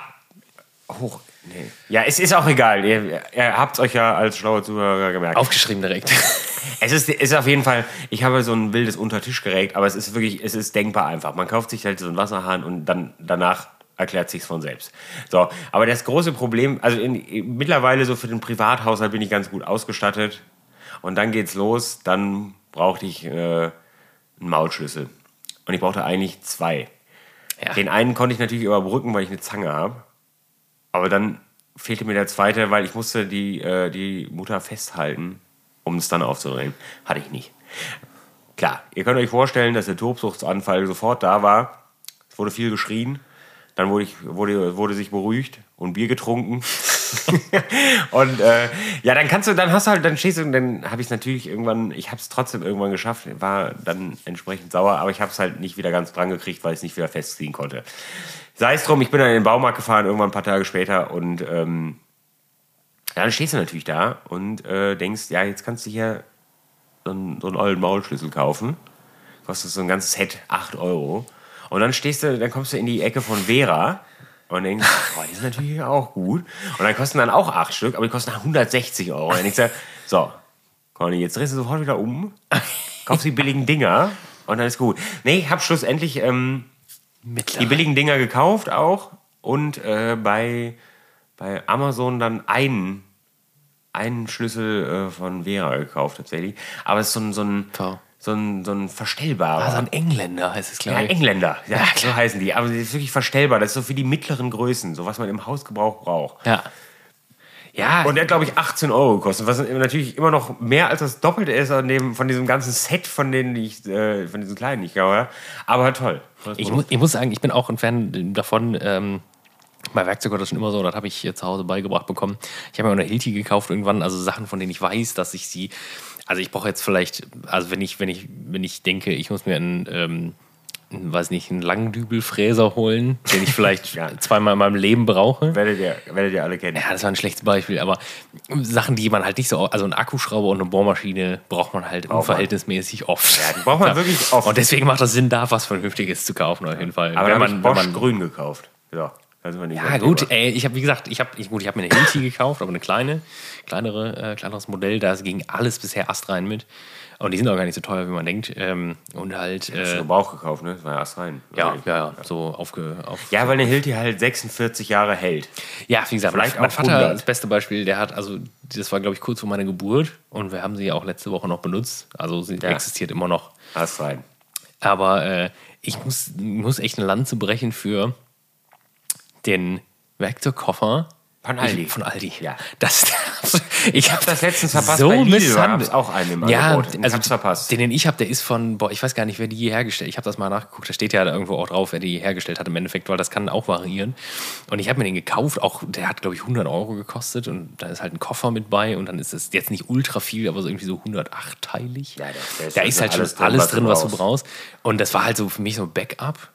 Hoch. Nee. Ja, es ist auch egal. Ihr, ihr habt es euch ja als schlaue Zuhörer gemerkt. Aufgeschrieben direkt. Es ist, ist auf jeden Fall, ich habe so ein wildes Untertischgerät, aber es ist wirklich, es ist denkbar einfach. Man kauft sich halt so einen Wasserhahn und dann danach erklärt sich's von selbst. So, aber das große Problem, also in, mittlerweile so für den Privathaushalt bin ich ganz gut ausgestattet und dann geht's los, dann brauchte ich äh, einen Maulschlüssel und ich brauchte eigentlich zwei. Ja. Den einen konnte ich natürlich überbrücken, weil ich eine Zange habe, aber dann fehlte mir der zweite, weil ich musste die, äh, die Mutter festhalten, um es dann aufzudrehen. Hatte ich nicht. Klar, ihr könnt euch vorstellen, dass der Tobsuchtsanfall sofort da war. Es wurde viel geschrien. Dann wurde, ich, wurde, wurde sich beruhigt und Bier getrunken. und äh, ja, dann kannst du, dann hast du halt, dann stehst du und dann habe ich es natürlich irgendwann, ich habe es trotzdem irgendwann geschafft, war dann entsprechend sauer, aber ich habe es halt nicht wieder ganz dran gekriegt, weil ich es nicht wieder festziehen konnte. Sei es drum, ich bin dann in den Baumarkt gefahren, irgendwann ein paar Tage später und ähm, dann stehst du natürlich da und äh, denkst, ja, jetzt kannst du hier so einen, so einen ollen Maulschlüssel kaufen. Kostet so ein ganzes Set 8 Euro. Und dann stehst du, dann kommst du in die Ecke von Vera und denkst, boah, die sind natürlich auch gut. Und dann kosten dann auch 8 Stück, aber die kosten 160 Euro. Und dann denkst du, so, Conny, jetzt drehst du sofort wieder um, kaufst die billigen Dinger und dann ist gut. Nee, ich habe schlussendlich ähm, die billigen Dinger gekauft auch und äh, bei, bei Amazon dann einen, einen Schlüssel äh, von Vera gekauft tatsächlich. Aber es ist so ein, so ein, Toll. so ein, so ein verstellbarer. Also ein Engländer heißt es, ja, glaube ich. Engländer, ja, Ja, so heißen die. Aber die ist wirklich verstellbar. Das ist so für die mittleren Größen, so was man im Hausgebrauch braucht. Ja. Ja, Und der hat, glaube ich, 18 Euro gekostet, was natürlich immer noch mehr als das Doppelte ist an dem, von diesem ganzen Set, von denen ich, äh, von diesen kleinen, die ich glaube. Aber toll. ich, muss, ich muss sagen, ich bin auch ein Fan davon. Ähm, bei Werkzeug war das schon immer so, das habe ich zu Hause beigebracht bekommen. Ich habe mir auch eine Hilti gekauft irgendwann, also Sachen, von denen ich weiß, dass ich sie. Also ich brauche jetzt vielleicht, also wenn ich, wenn ich, wenn ich denke, ich muss mir ein, ähm, einen, weiß nicht, einen Langdübelfräser holen, den ich vielleicht Ja. zweimal in meinem Leben brauche. Werdet ihr, werdet ihr alle kennen. Ja, das war ein schlechtes Beispiel, aber Sachen, die man halt nicht so, also einen Akkuschrauber und eine Bohrmaschine braucht man halt man. unverhältnismäßig oft. Ja, die braucht man wirklich oft. Und deswegen macht das Sinn, da was Vernünftiges zu kaufen, auf jeden Fall. Aber Wenn man, ich wenn Bosch man, grün gekauft. Ja, ja, gut, Thema. ey, ich habe, wie gesagt, ich habe ich, gut, ich hab mir eine Hilti gekauft, aber eine kleine, kleinere, äh, kleineres Modell, da ging alles bisher astrein mit. Und die sind auch gar nicht so teuer, wie man denkt. Ähm, und halt, Hast du äh, Gebrauch gekauft, ne? Das war ja erst rein. ja, ja, ja, so aufge, auf. Ja, weil eine Hilti halt 46 Jahre hält. Ja, wie gesagt, Vielleicht mein, mein Vater, 100. das beste Beispiel, der hat, also, das war, glaube ich, kurz vor meiner Geburt und wir haben sie ja auch letzte Woche noch benutzt. Also, sie Ja. existiert immer noch. Erst rein. Aber äh, ich muss, muss echt eine Lanze brechen für den Werkzeugkoffer Von Aldi. Ich, von Aldi. Ja. Das, ich habe das letztens verpasst. Bei Lidl gab's auch einen im ja, Angebot. Den also hab's verpasst. Den, den ich habe, der ist von, boah, ich weiß gar nicht, wer die hergestellt. Ich habe das mal nachgeguckt. Da steht ja da irgendwo auch drauf, wer die hergestellt hat im Endeffekt, weil das kann auch variieren. Und ich habe mir den gekauft. Auch der hat glaube ich 100 Euro gekostet und da ist halt ein Koffer mit bei und dann ist es jetzt nicht ultra viel, aber so irgendwie so 108 teilig. Ja, da- ist da also ist halt alles schon drin, alles was du drin, was du brauchst. brauchst. Und das war halt so für mich so ein Backup.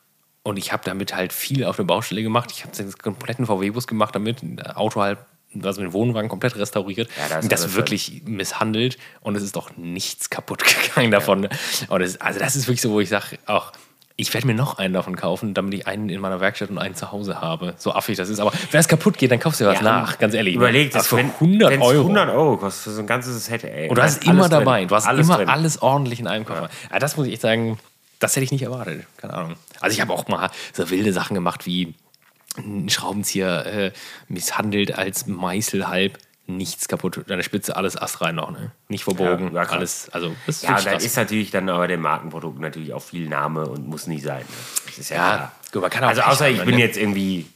Und ich habe damit halt viel auf der Baustelle gemacht. Ich habe den kompletten VW-Bus gemacht damit. Ein Auto halt, also den Wohnwagen komplett restauriert. Ja, das alles wirklich misshandelt. Und es ist doch nichts kaputt gegangen davon. Und das, also das ist wirklich so, wo ich sage, auch ich werde mir noch einen davon kaufen, damit ich einen in meiner Werkstatt und einen zu Hause habe. So affig das ist. Aber wenn es kaputt geht, dann kaufst du dir was Ja, nach. Ganz ehrlich. Überleg, das das für wenn, 100 wenn's Euro. 100 Euro kostet für so ein ganzes Set, ey. Und du hast immer alles drin. dabei. Du hast alles immer drin. alles ordentlich in einem Koffer. Ja. das muss ich echt sagen, das hätte ich nicht erwartet. Keine Ahnung. Also ich habe auch mal so wilde Sachen gemacht wie einen Schraubenzieher äh, misshandelt als Meißel halb. Nichts kaputt. An der Spitze alles astrein noch. Ne? Nicht verbogen. Ja, alles. Also, das ist Ja, da ist natürlich dann aber dem Markenprodukt natürlich auch viel Name und muss nicht sein. Ne? Das ist ja, Ja, gut, man kann auch Also außer ich bin ne? jetzt irgendwie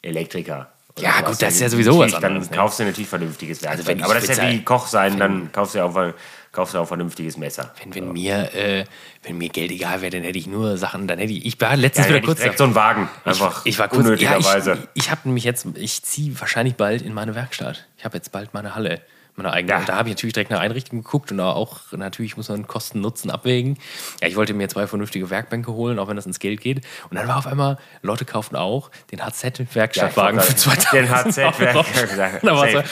Elektriker. Ja, gut, das ist dann ja sowieso was natürlich, anderes, Dann ne? kaufst du natürlich vernünftiges Werkzeug. wenn ich aber das ist ja wie Koch sein, dann kaufst du ja auch, kaufst du auch ein vernünftiges Messer. wenn, wenn, mir, äh, wenn mir Geld egal wäre, dann hätte ich nur Sachen, dann hätte ich. Ich war letztens Ja, wieder ich kurz. direkt so einen Wagen. Einfach ich war kurz, ja, unnötigerweise. ich ich habe nämlich jetzt, ich ziehe wahrscheinlich bald in meine Werkstatt. Ich habe jetzt bald meine Halle, meine eigene. Ja. Und da habe ich natürlich direkt eine Einrichtung geguckt und da auch natürlich muss man Kosten-Nutzen abwägen. Ja, ich wollte mir zwei vernünftige Werkbänke holen, auch wenn das ins Geld geht. Und dann war auf einmal, Leute kauften auch den HZ-Werkstattwagen Ja, für ich wollte 2000 gerade- den Euro. HZ-Werkstatt- da, war so,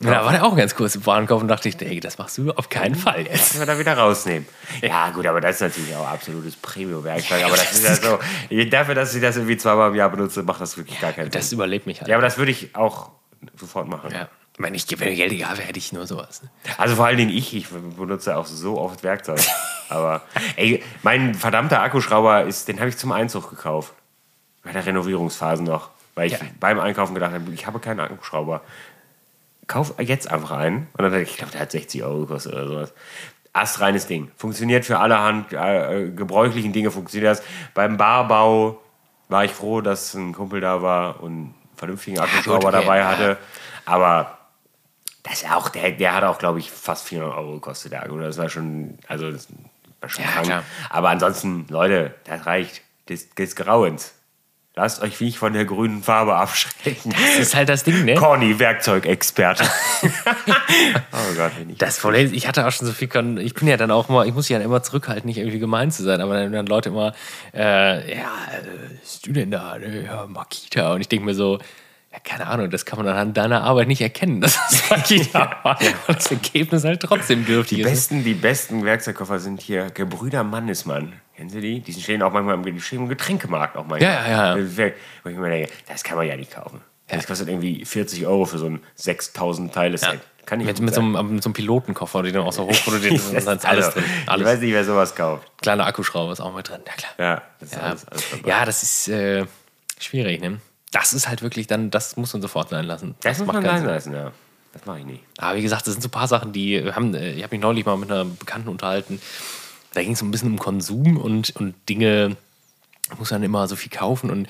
da war der auch ganz kurz im Warenkauf und dachte ich, ey, das machst du auf keinen Fall jetzt. Müssen wir da wieder rausnehmen. Ja, gut, aber das ist natürlich auch absolutes Premium-Werkzeug. Aber das ist ja so, dafür, dass ich das irgendwie zweimal im Jahr benutze, macht das wirklich gar keinen Das Sinn. überlebt mich halt. Ja, aber das würde ich auch sofort machen. Ja. Ich meine, ich, wenn mir Geld egal hätte ich nur sowas. Ne? Also vor allen Dingen ich, ich benutze auch so oft Werkzeug. Aber ey, mein verdammter Akkuschrauber ist, den habe ich zum Einzug gekauft. Bei der Renovierungsphase noch. Weil ich Ja. beim Einkaufen gedacht habe, ich habe keinen Akkuschrauber. Kauf jetzt einfach einen. Und dann dachte ich, ich glaube, der hat 60 Euro gekostet oder sowas. Astreines Ding. Funktioniert für allerhand äh, gebräuchlichen Dinge, funktioniert das. Beim Barbau war ich froh, dass ein Kumpel da war und einen vernünftigen Akkuschrauber gut, okay, dabei ja. hatte. Aber das ist auch, der, der hat auch, glaube ich, fast 400 Euro gekostet, der Akku. Das war schon, also das war schon Ja, krank. klar. Aber ansonsten, Leute, das reicht. Des, des Grauens. Lasst euch nicht von der grünen Farbe abschrecken. Das ist halt das Ding, ne? Corny, Werkzeugexperte. oh Gott, wenn ich. Das Problem ist, ich hatte auch schon so viel, Kon ich bin ja dann auch mal, ich muss ja dann immer zurückhalten, nicht irgendwie gemein zu sein, aber dann, dann Leute immer, äh, ja, äh, was bist du denn da? Ne? Ja, Makita. Und ich denke mir so, ja, keine Ahnung, das kann man anhand deiner Arbeit nicht erkennen, es Makita war. Und das Ergebnis halt trotzdem dürftig Die ist. besten, die besten Werkzeugkoffer sind hier Gebrüder Mannesmann. Kennen Sie die? Die stehen auch manchmal im, Getränkemarkt auch manchmal. Ja, ja, ja. Wo ich mir denke, das kann man ja nicht kaufen. Das kostet irgendwie 40 Euro für so ein 6000 Teile-Set. Kann nicht Mit, mit, so einem, mit so einem Pilotenkoffer, die dann auch so hochproduziert ist. Und dann ist alles Also, drin. Ich Alles. weiß nicht, wer sowas kauft. Kleiner Akkuschrauber ist auch mit drin. Ja, klar. Ja, das ist Ja, alles, alles ja das ist äh, schwierig, ne? Das ist halt wirklich dann, das muss man sofort sein lassen. Das, muss macht man keinen sein lassen, ja. Das mache ich nicht. Aber wie gesagt, das sind so ein paar Sachen, die haben, äh, ich habe mich neulich mal mit einer Bekannten unterhalten. Da ging es so ein bisschen um Konsum und, und Dinge, muss man immer so viel kaufen und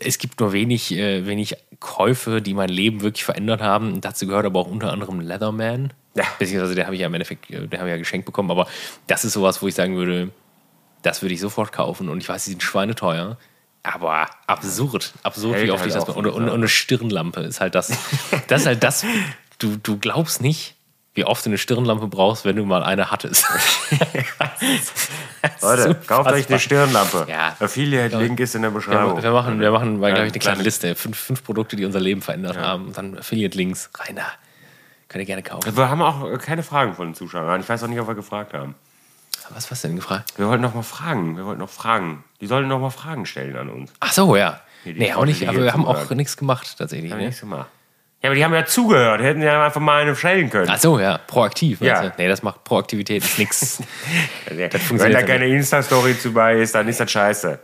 es gibt nur wenig, äh, wenig Käufe, die mein Leben wirklich verändert haben. Und dazu gehört aber auch unter anderem Leatherman. Ja. Beziehungsweise der habe ich ja im Endeffekt, äh, den habe ich ja geschenkt bekommen. Aber das ist sowas, wo ich sagen würde, das würde ich sofort kaufen. Und ich weiß, die sind schweineteuer. Aber absurd, absurd, Hält wie oft halt ich das und, und, und eine Stirnlampe ist halt das. Das ist halt das, du, du glaubst nicht, wie oft du eine Stirnlampe brauchst, wenn du mal eine hattest. Leute, kauft euch eine Stirnlampe. Ja. Affiliate-Link ist in der Beschreibung. Wir, wir machen, wir machen glaube ich, eine kleine- kleine Liste. Fünf, fünf Produkte, die unser Leben verändert haben. Dann Affiliate-Links. Rein da. Könnt ihr gerne kaufen. Wir haben auch keine Fragen von den Zuschauern. Ich weiß auch nicht, ob wir gefragt haben. Was hast du denn gefragt? Wir wollten noch mal fragen. Wir wollten noch fragen. Die sollen noch mal Fragen stellen an uns. Ach so, ja. die Nee, auch nicht, aber hier wir haben auch nichts gemacht, tatsächlich. Haben Ne? nichts gemacht. Ja, aber die haben ja zugehört. Hätten ja einfach mal eine stellen können. Ach so, ja. Proaktiv. Ja. du? Nee, das macht Proaktivität nix. Wenn da keine Insta-Story zu bei ist, dann ist das scheiße.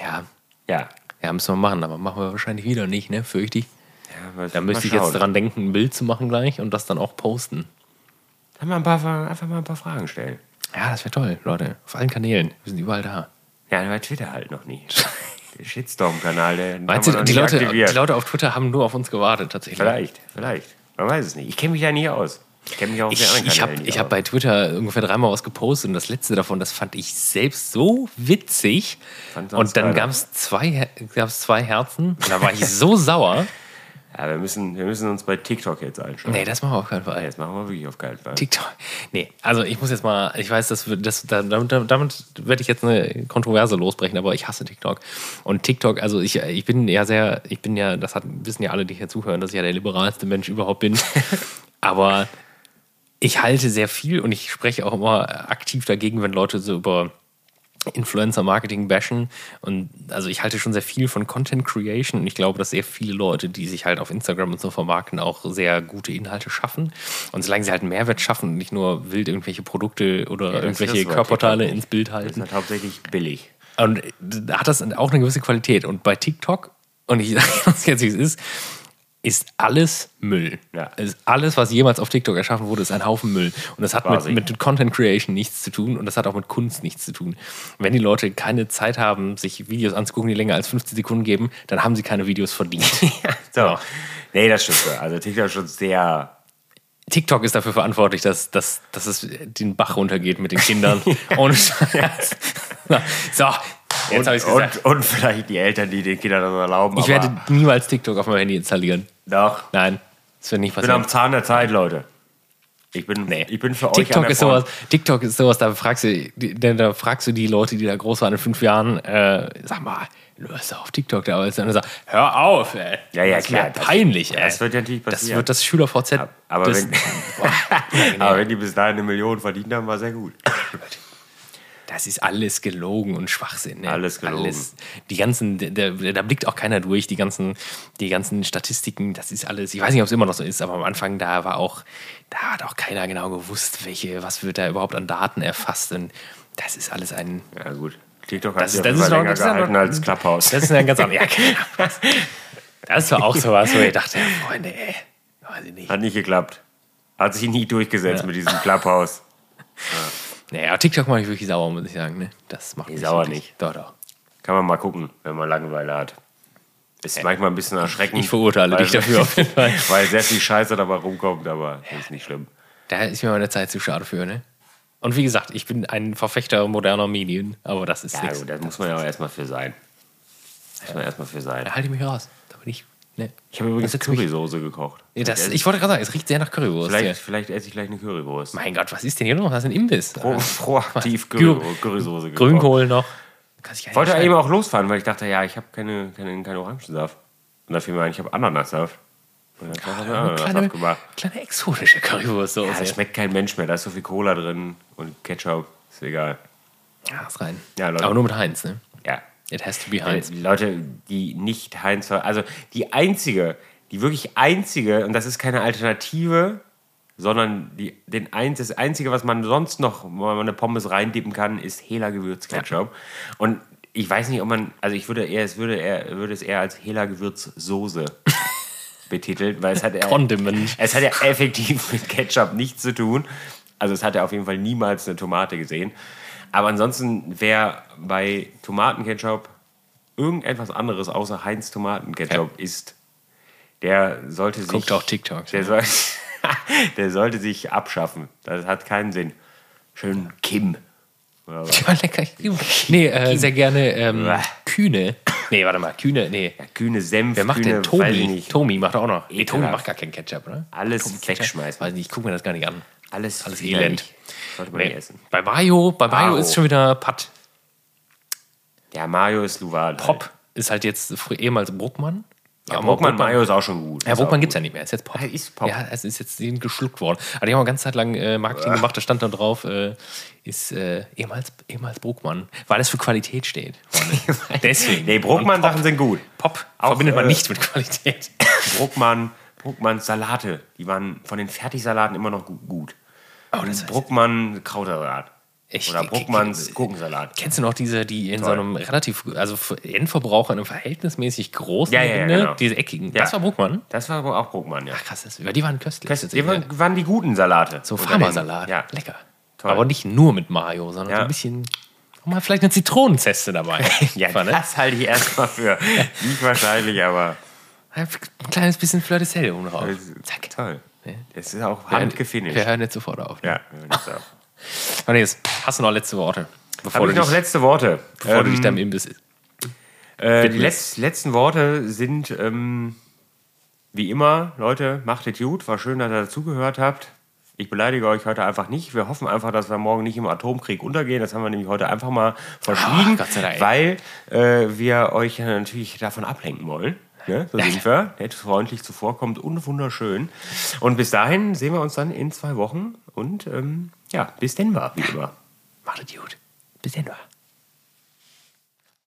ja. Ja. Ja, müssen wir machen, aber machen wir wahrscheinlich wieder nicht, ne? Fürchte ich. ja Da müsste ich jetzt dran denken, ein Bild zu machen gleich und das dann auch posten. Dann mal ein paar, einfach mal ein paar Fragen stellen. Ja, das wäre toll, Leute. Auf allen Kanälen. Wir sind überall da. Ja, bei Twitter halt noch nie. Der Shitstorm-Kanal, der Meinst du, die nicht Leute, aktiviert. die Leute auf Twitter haben nur auf uns gewartet, tatsächlich. Vielleicht, vielleicht. Man weiß es nicht. Ich kenne mich ja nie aus. Ich kenne mich auch auf Ich, anderen ich habe nicht hab bei Twitter ungefähr dreimal was gepostet und das letzte davon, das fand ich selbst so witzig. Und dann gab es zwei, gab's zwei Herzen. Und da war ich so sauer. Ja, wir müssen, wir müssen uns bei TikTok jetzt einschalten. Nee, das machen wir auf keinen Fall. jetzt machen wir wirklich auf keinen Fall. TikTok. Nee, also ich muss jetzt mal, ich weiß, das wird, das, da- damit, damit werde ich jetzt eine Kontroverse losbrechen, aber ich hasse TikTok. Und TikTok, also ich, ich bin ja sehr, ich bin ja, das hat, wissen ja alle, die hier zuhören, dass ich ja der liberalste Mensch überhaupt bin. aber ich halte sehr viel und ich spreche auch immer aktiv dagegen, wenn Leute so über Influencer-Marketing bashen. Und also ich halte schon sehr viel von Content Creation und ich glaube, dass sehr viele Leute, die sich halt auf Instagram und so vermarkten, auch sehr gute Inhalte schaffen. Und solange sie halt einen Mehrwert schaffen und nicht nur wild irgendwelche Produkte oder das irgendwelche Körperteile ins Bild Das halten. ist halt hauptsächlich billig. Und da hat das auch eine gewisse Qualität. Und bei TikTok, und ich sage das jetzt, wie es ist, ist alles Müll. Ja. Ist alles, was jemals auf TikTok erschaffen wurde, ist ein Haufen Müll. Und das hat mit, Quasi. mit Content Creation nichts zu tun und das hat auch mit Kunst nichts zu tun. Wenn die Leute keine Zeit haben, sich Videos anzugucken, die länger als 15 Sekunden geben, dann haben sie keine Videos verdient. So. Nee, das stimmt. so. Also TikTok ist schon sehr. TikTok ist dafür verantwortlich, dass, dass, dass es den Bach runtergeht mit den Kindern. Ohne Scheiß. So, jetzt habe ich und, gesagt. und, und vielleicht die Eltern, die den Kindern das erlauben. Ich aber werde niemals TikTok auf meinem Handy installieren. Doch. Nein, das wird nicht Ich bin passieren. am Zahn der Zeit, Leute. Ich bin, Nee. ich bin für euch TikTok der ist sowas. TikTok ist sowas, da fragst du, die- da, fragst du die Leute, die da groß waren in fünf Jahren, äh, sag mal, du hast auf TikTok da und dann sagst, hör auf, ey. Ja, ja, das klar, das- peinlich, ey. das wird ja natürlich Das passieren. wird das SchülerVZ. Aber das, wenn, aber wenn die bis dahin eine Million verdient haben, war sehr gut. das ist alles gelogen und Schwachsinn. Ne? Alles gelogen. die ganzen, da, da blickt auch keiner durch, die ganzen, die ganzen Statistiken, das ist alles, ich weiß nicht, ob es immer noch so ist, aber am Anfang, da war auch, da hat auch keiner genau gewusst, welche, was wird da überhaupt an Daten erfasst. Und das ist alles ein, Ja, gut. TikTok hat Das sich das ist länger ja gehalten als Clubhouse. Das ist ein ganz anderes. Ja, genau. Das war auch sowas, wo ich dachte, Freunde, ey, weiß ich nicht. Hat nicht geklappt. Hat sich nie durchgesetzt mit diesem Clubhouse. Naja, TikTok mache ich wirklich sauer, muss ich sagen. Ne? Das macht Nee, mich sauer nicht. Doch, doch. Kann man mal gucken, wenn man Langeweile hat. Ist manchmal ein bisschen erschreckend. Ich verurteile weil- dich dafür auf jeden Fall. Weil sehr viel Scheiße dabei rumkommt, aber das ist nicht schlimm. Da ist mir meine Zeit zu schade für, ne? Und wie gesagt, ich bin ein Verfechter moderner Medien, aber das ist Ja, nichts. gut, da muss man ja auch erstmal für sein. Muss man erstmal für sein. Da halte ich mich raus. Da bin ich. Ne? Ich habe übrigens Currysoße gekocht. Nee, das, ich wollte gerade sagen, es riecht sehr nach Currywurst. vielleicht, hier. vielleicht esse ich gleich eine Currywurst. Mein Gott, was ist denn hier noch? Das ist ein Imbiss. Pro, proaktiv Grün- Curry, Currysoße gekocht. Grünkohl noch. Ich wollte ja eben auch losfahren, weil ich dachte, ja, ich habe keine, keine, keinen Orangensaft. Und da fiel mir ein, ich habe Ananassaft. Und dann habe ich Ananassaft kleine, gemacht. kleine exotische Currywurst. Ja, das schmeckt kein Mensch mehr. Da ist so viel Cola drin und Ketchup. Ist egal. Ja, ist rein. Ja, Leute. Aber nur mit Heinz, ne? Ja. It has to be Heinz. Die Leute, die nicht Heinz, also die einzige, die wirklich einzige, und das ist keine Alternative, sondern die, den eins, das einzige, was man sonst noch, wo man eine Pommes reindippen kann, ist Hela Gewürzketchup. Und ich weiß nicht, ob man, also ich würde eher, es würde eher, würde es eher als Hela Gewürzsoße betiteln, weil es hat, Condiment. es hat ja effektiv mit Ketchup nichts zu tun. Also es hat ja auf jeden Fall niemals eine Tomate gesehen. Aber ansonsten, wer bei Tomatenketchup irgendetwas anderes außer Heinz Tomatenketchup isst, der sollte sich. Guckt auch TikTok. Der, soll, der sollte sich abschaffen. Das hat keinen Sinn. Schön Kim. Oder was? Ja, lecker. Nee, äh, sehr gerne ähm. Kühne. Nee, warte mal, Kühne, nee. Ja, kühne Senf, Wer macht kühne, denn Tomi? Tomi macht auch noch. Nee, Tomi macht gar keinen Ketchup, oder? Alles Tomi wegschmeißen. Weiß nicht, ich gucke mir das gar nicht an. Alles, Alles elend. Sollte man Nee. nicht essen. Bei Mayo, bei Mayo. ist schon wieder Patt. Ja, Mayo ist Luval. Pop ist halt jetzt ehemals Bruckmann. Ja, Aber Bruckmann Mayo ist auch schon gut. Ja, Bruckmann gibt es ja nicht mehr. Ist jetzt Pop. Ja, ist Pop. Ja, es ist jetzt geschluckt worden. Aber die haben eine ganze Zeit lang äh, Marketing gemacht, da stand da drauf, äh, ist äh, ehemals, ehemals Bruckmann, weil es für Qualität steht. Deswegen. Nee, Bruckmann-Sachen sind gut. Pop Auch, verbindet man äh, nicht mit Qualität. Bruckmann, Bruckmanns Salate, die waren von den Fertigsalaten immer noch gu- gut. Oh, das Bruckmann Krautersalat. Ich- Oder Bruckmanns Gurkensalat. Kennst du noch diese, die in so Toll. einem relativ, also für Endverbraucher in einem verhältnismäßig großen Ja, ja, ja, Rinde, genau. diese eckigen? Das war Bruckmann? Das war auch Bruckmann, ja. Ach krass, das, die waren köstlich. Das, die waren, waren die guten Salate. So Farmersalat. Ja. Lecker. Toll. Aber nicht nur mit Mayo, sondern so ein bisschen. auch Mal vielleicht eine Zitronenzeste dabei. Ja, Einfach, ne? das halte ich erstmal für nicht wahrscheinlich, aber Ein kleines bisschen Fleur de Sel oben drauf. Zack. toll. Das ist auch Wir handgefinished. hören jetzt sofort auf. Ja, wir hören jetzt auf. Oh, jetzt hast du noch letzte Worte. Bevor, Habe du ich noch dich, letzte Worte? bevor du Ähm, dich deinem Imbiss. Äh, die widmest. letz, letzten Worte sind ähm, wie immer, Leute, macht es gut. War schön, dass ihr dazugehört habt. Ich beleidige euch heute einfach nicht. Wir hoffen einfach, dass wir morgen nicht im Atomkrieg untergehen. Das haben wir nämlich heute einfach mal verschwiegen, Dank. weil äh, wir euch natürlich davon ablenken wollen. Ne? So sind wir. Nett, freundlich zuvorkommt und wunderschön. Und bis dahin sehen wir uns dann in zwei Wochen. Und ähm, ja, bis denn war, wie immer. Macht es gut. Bis dann.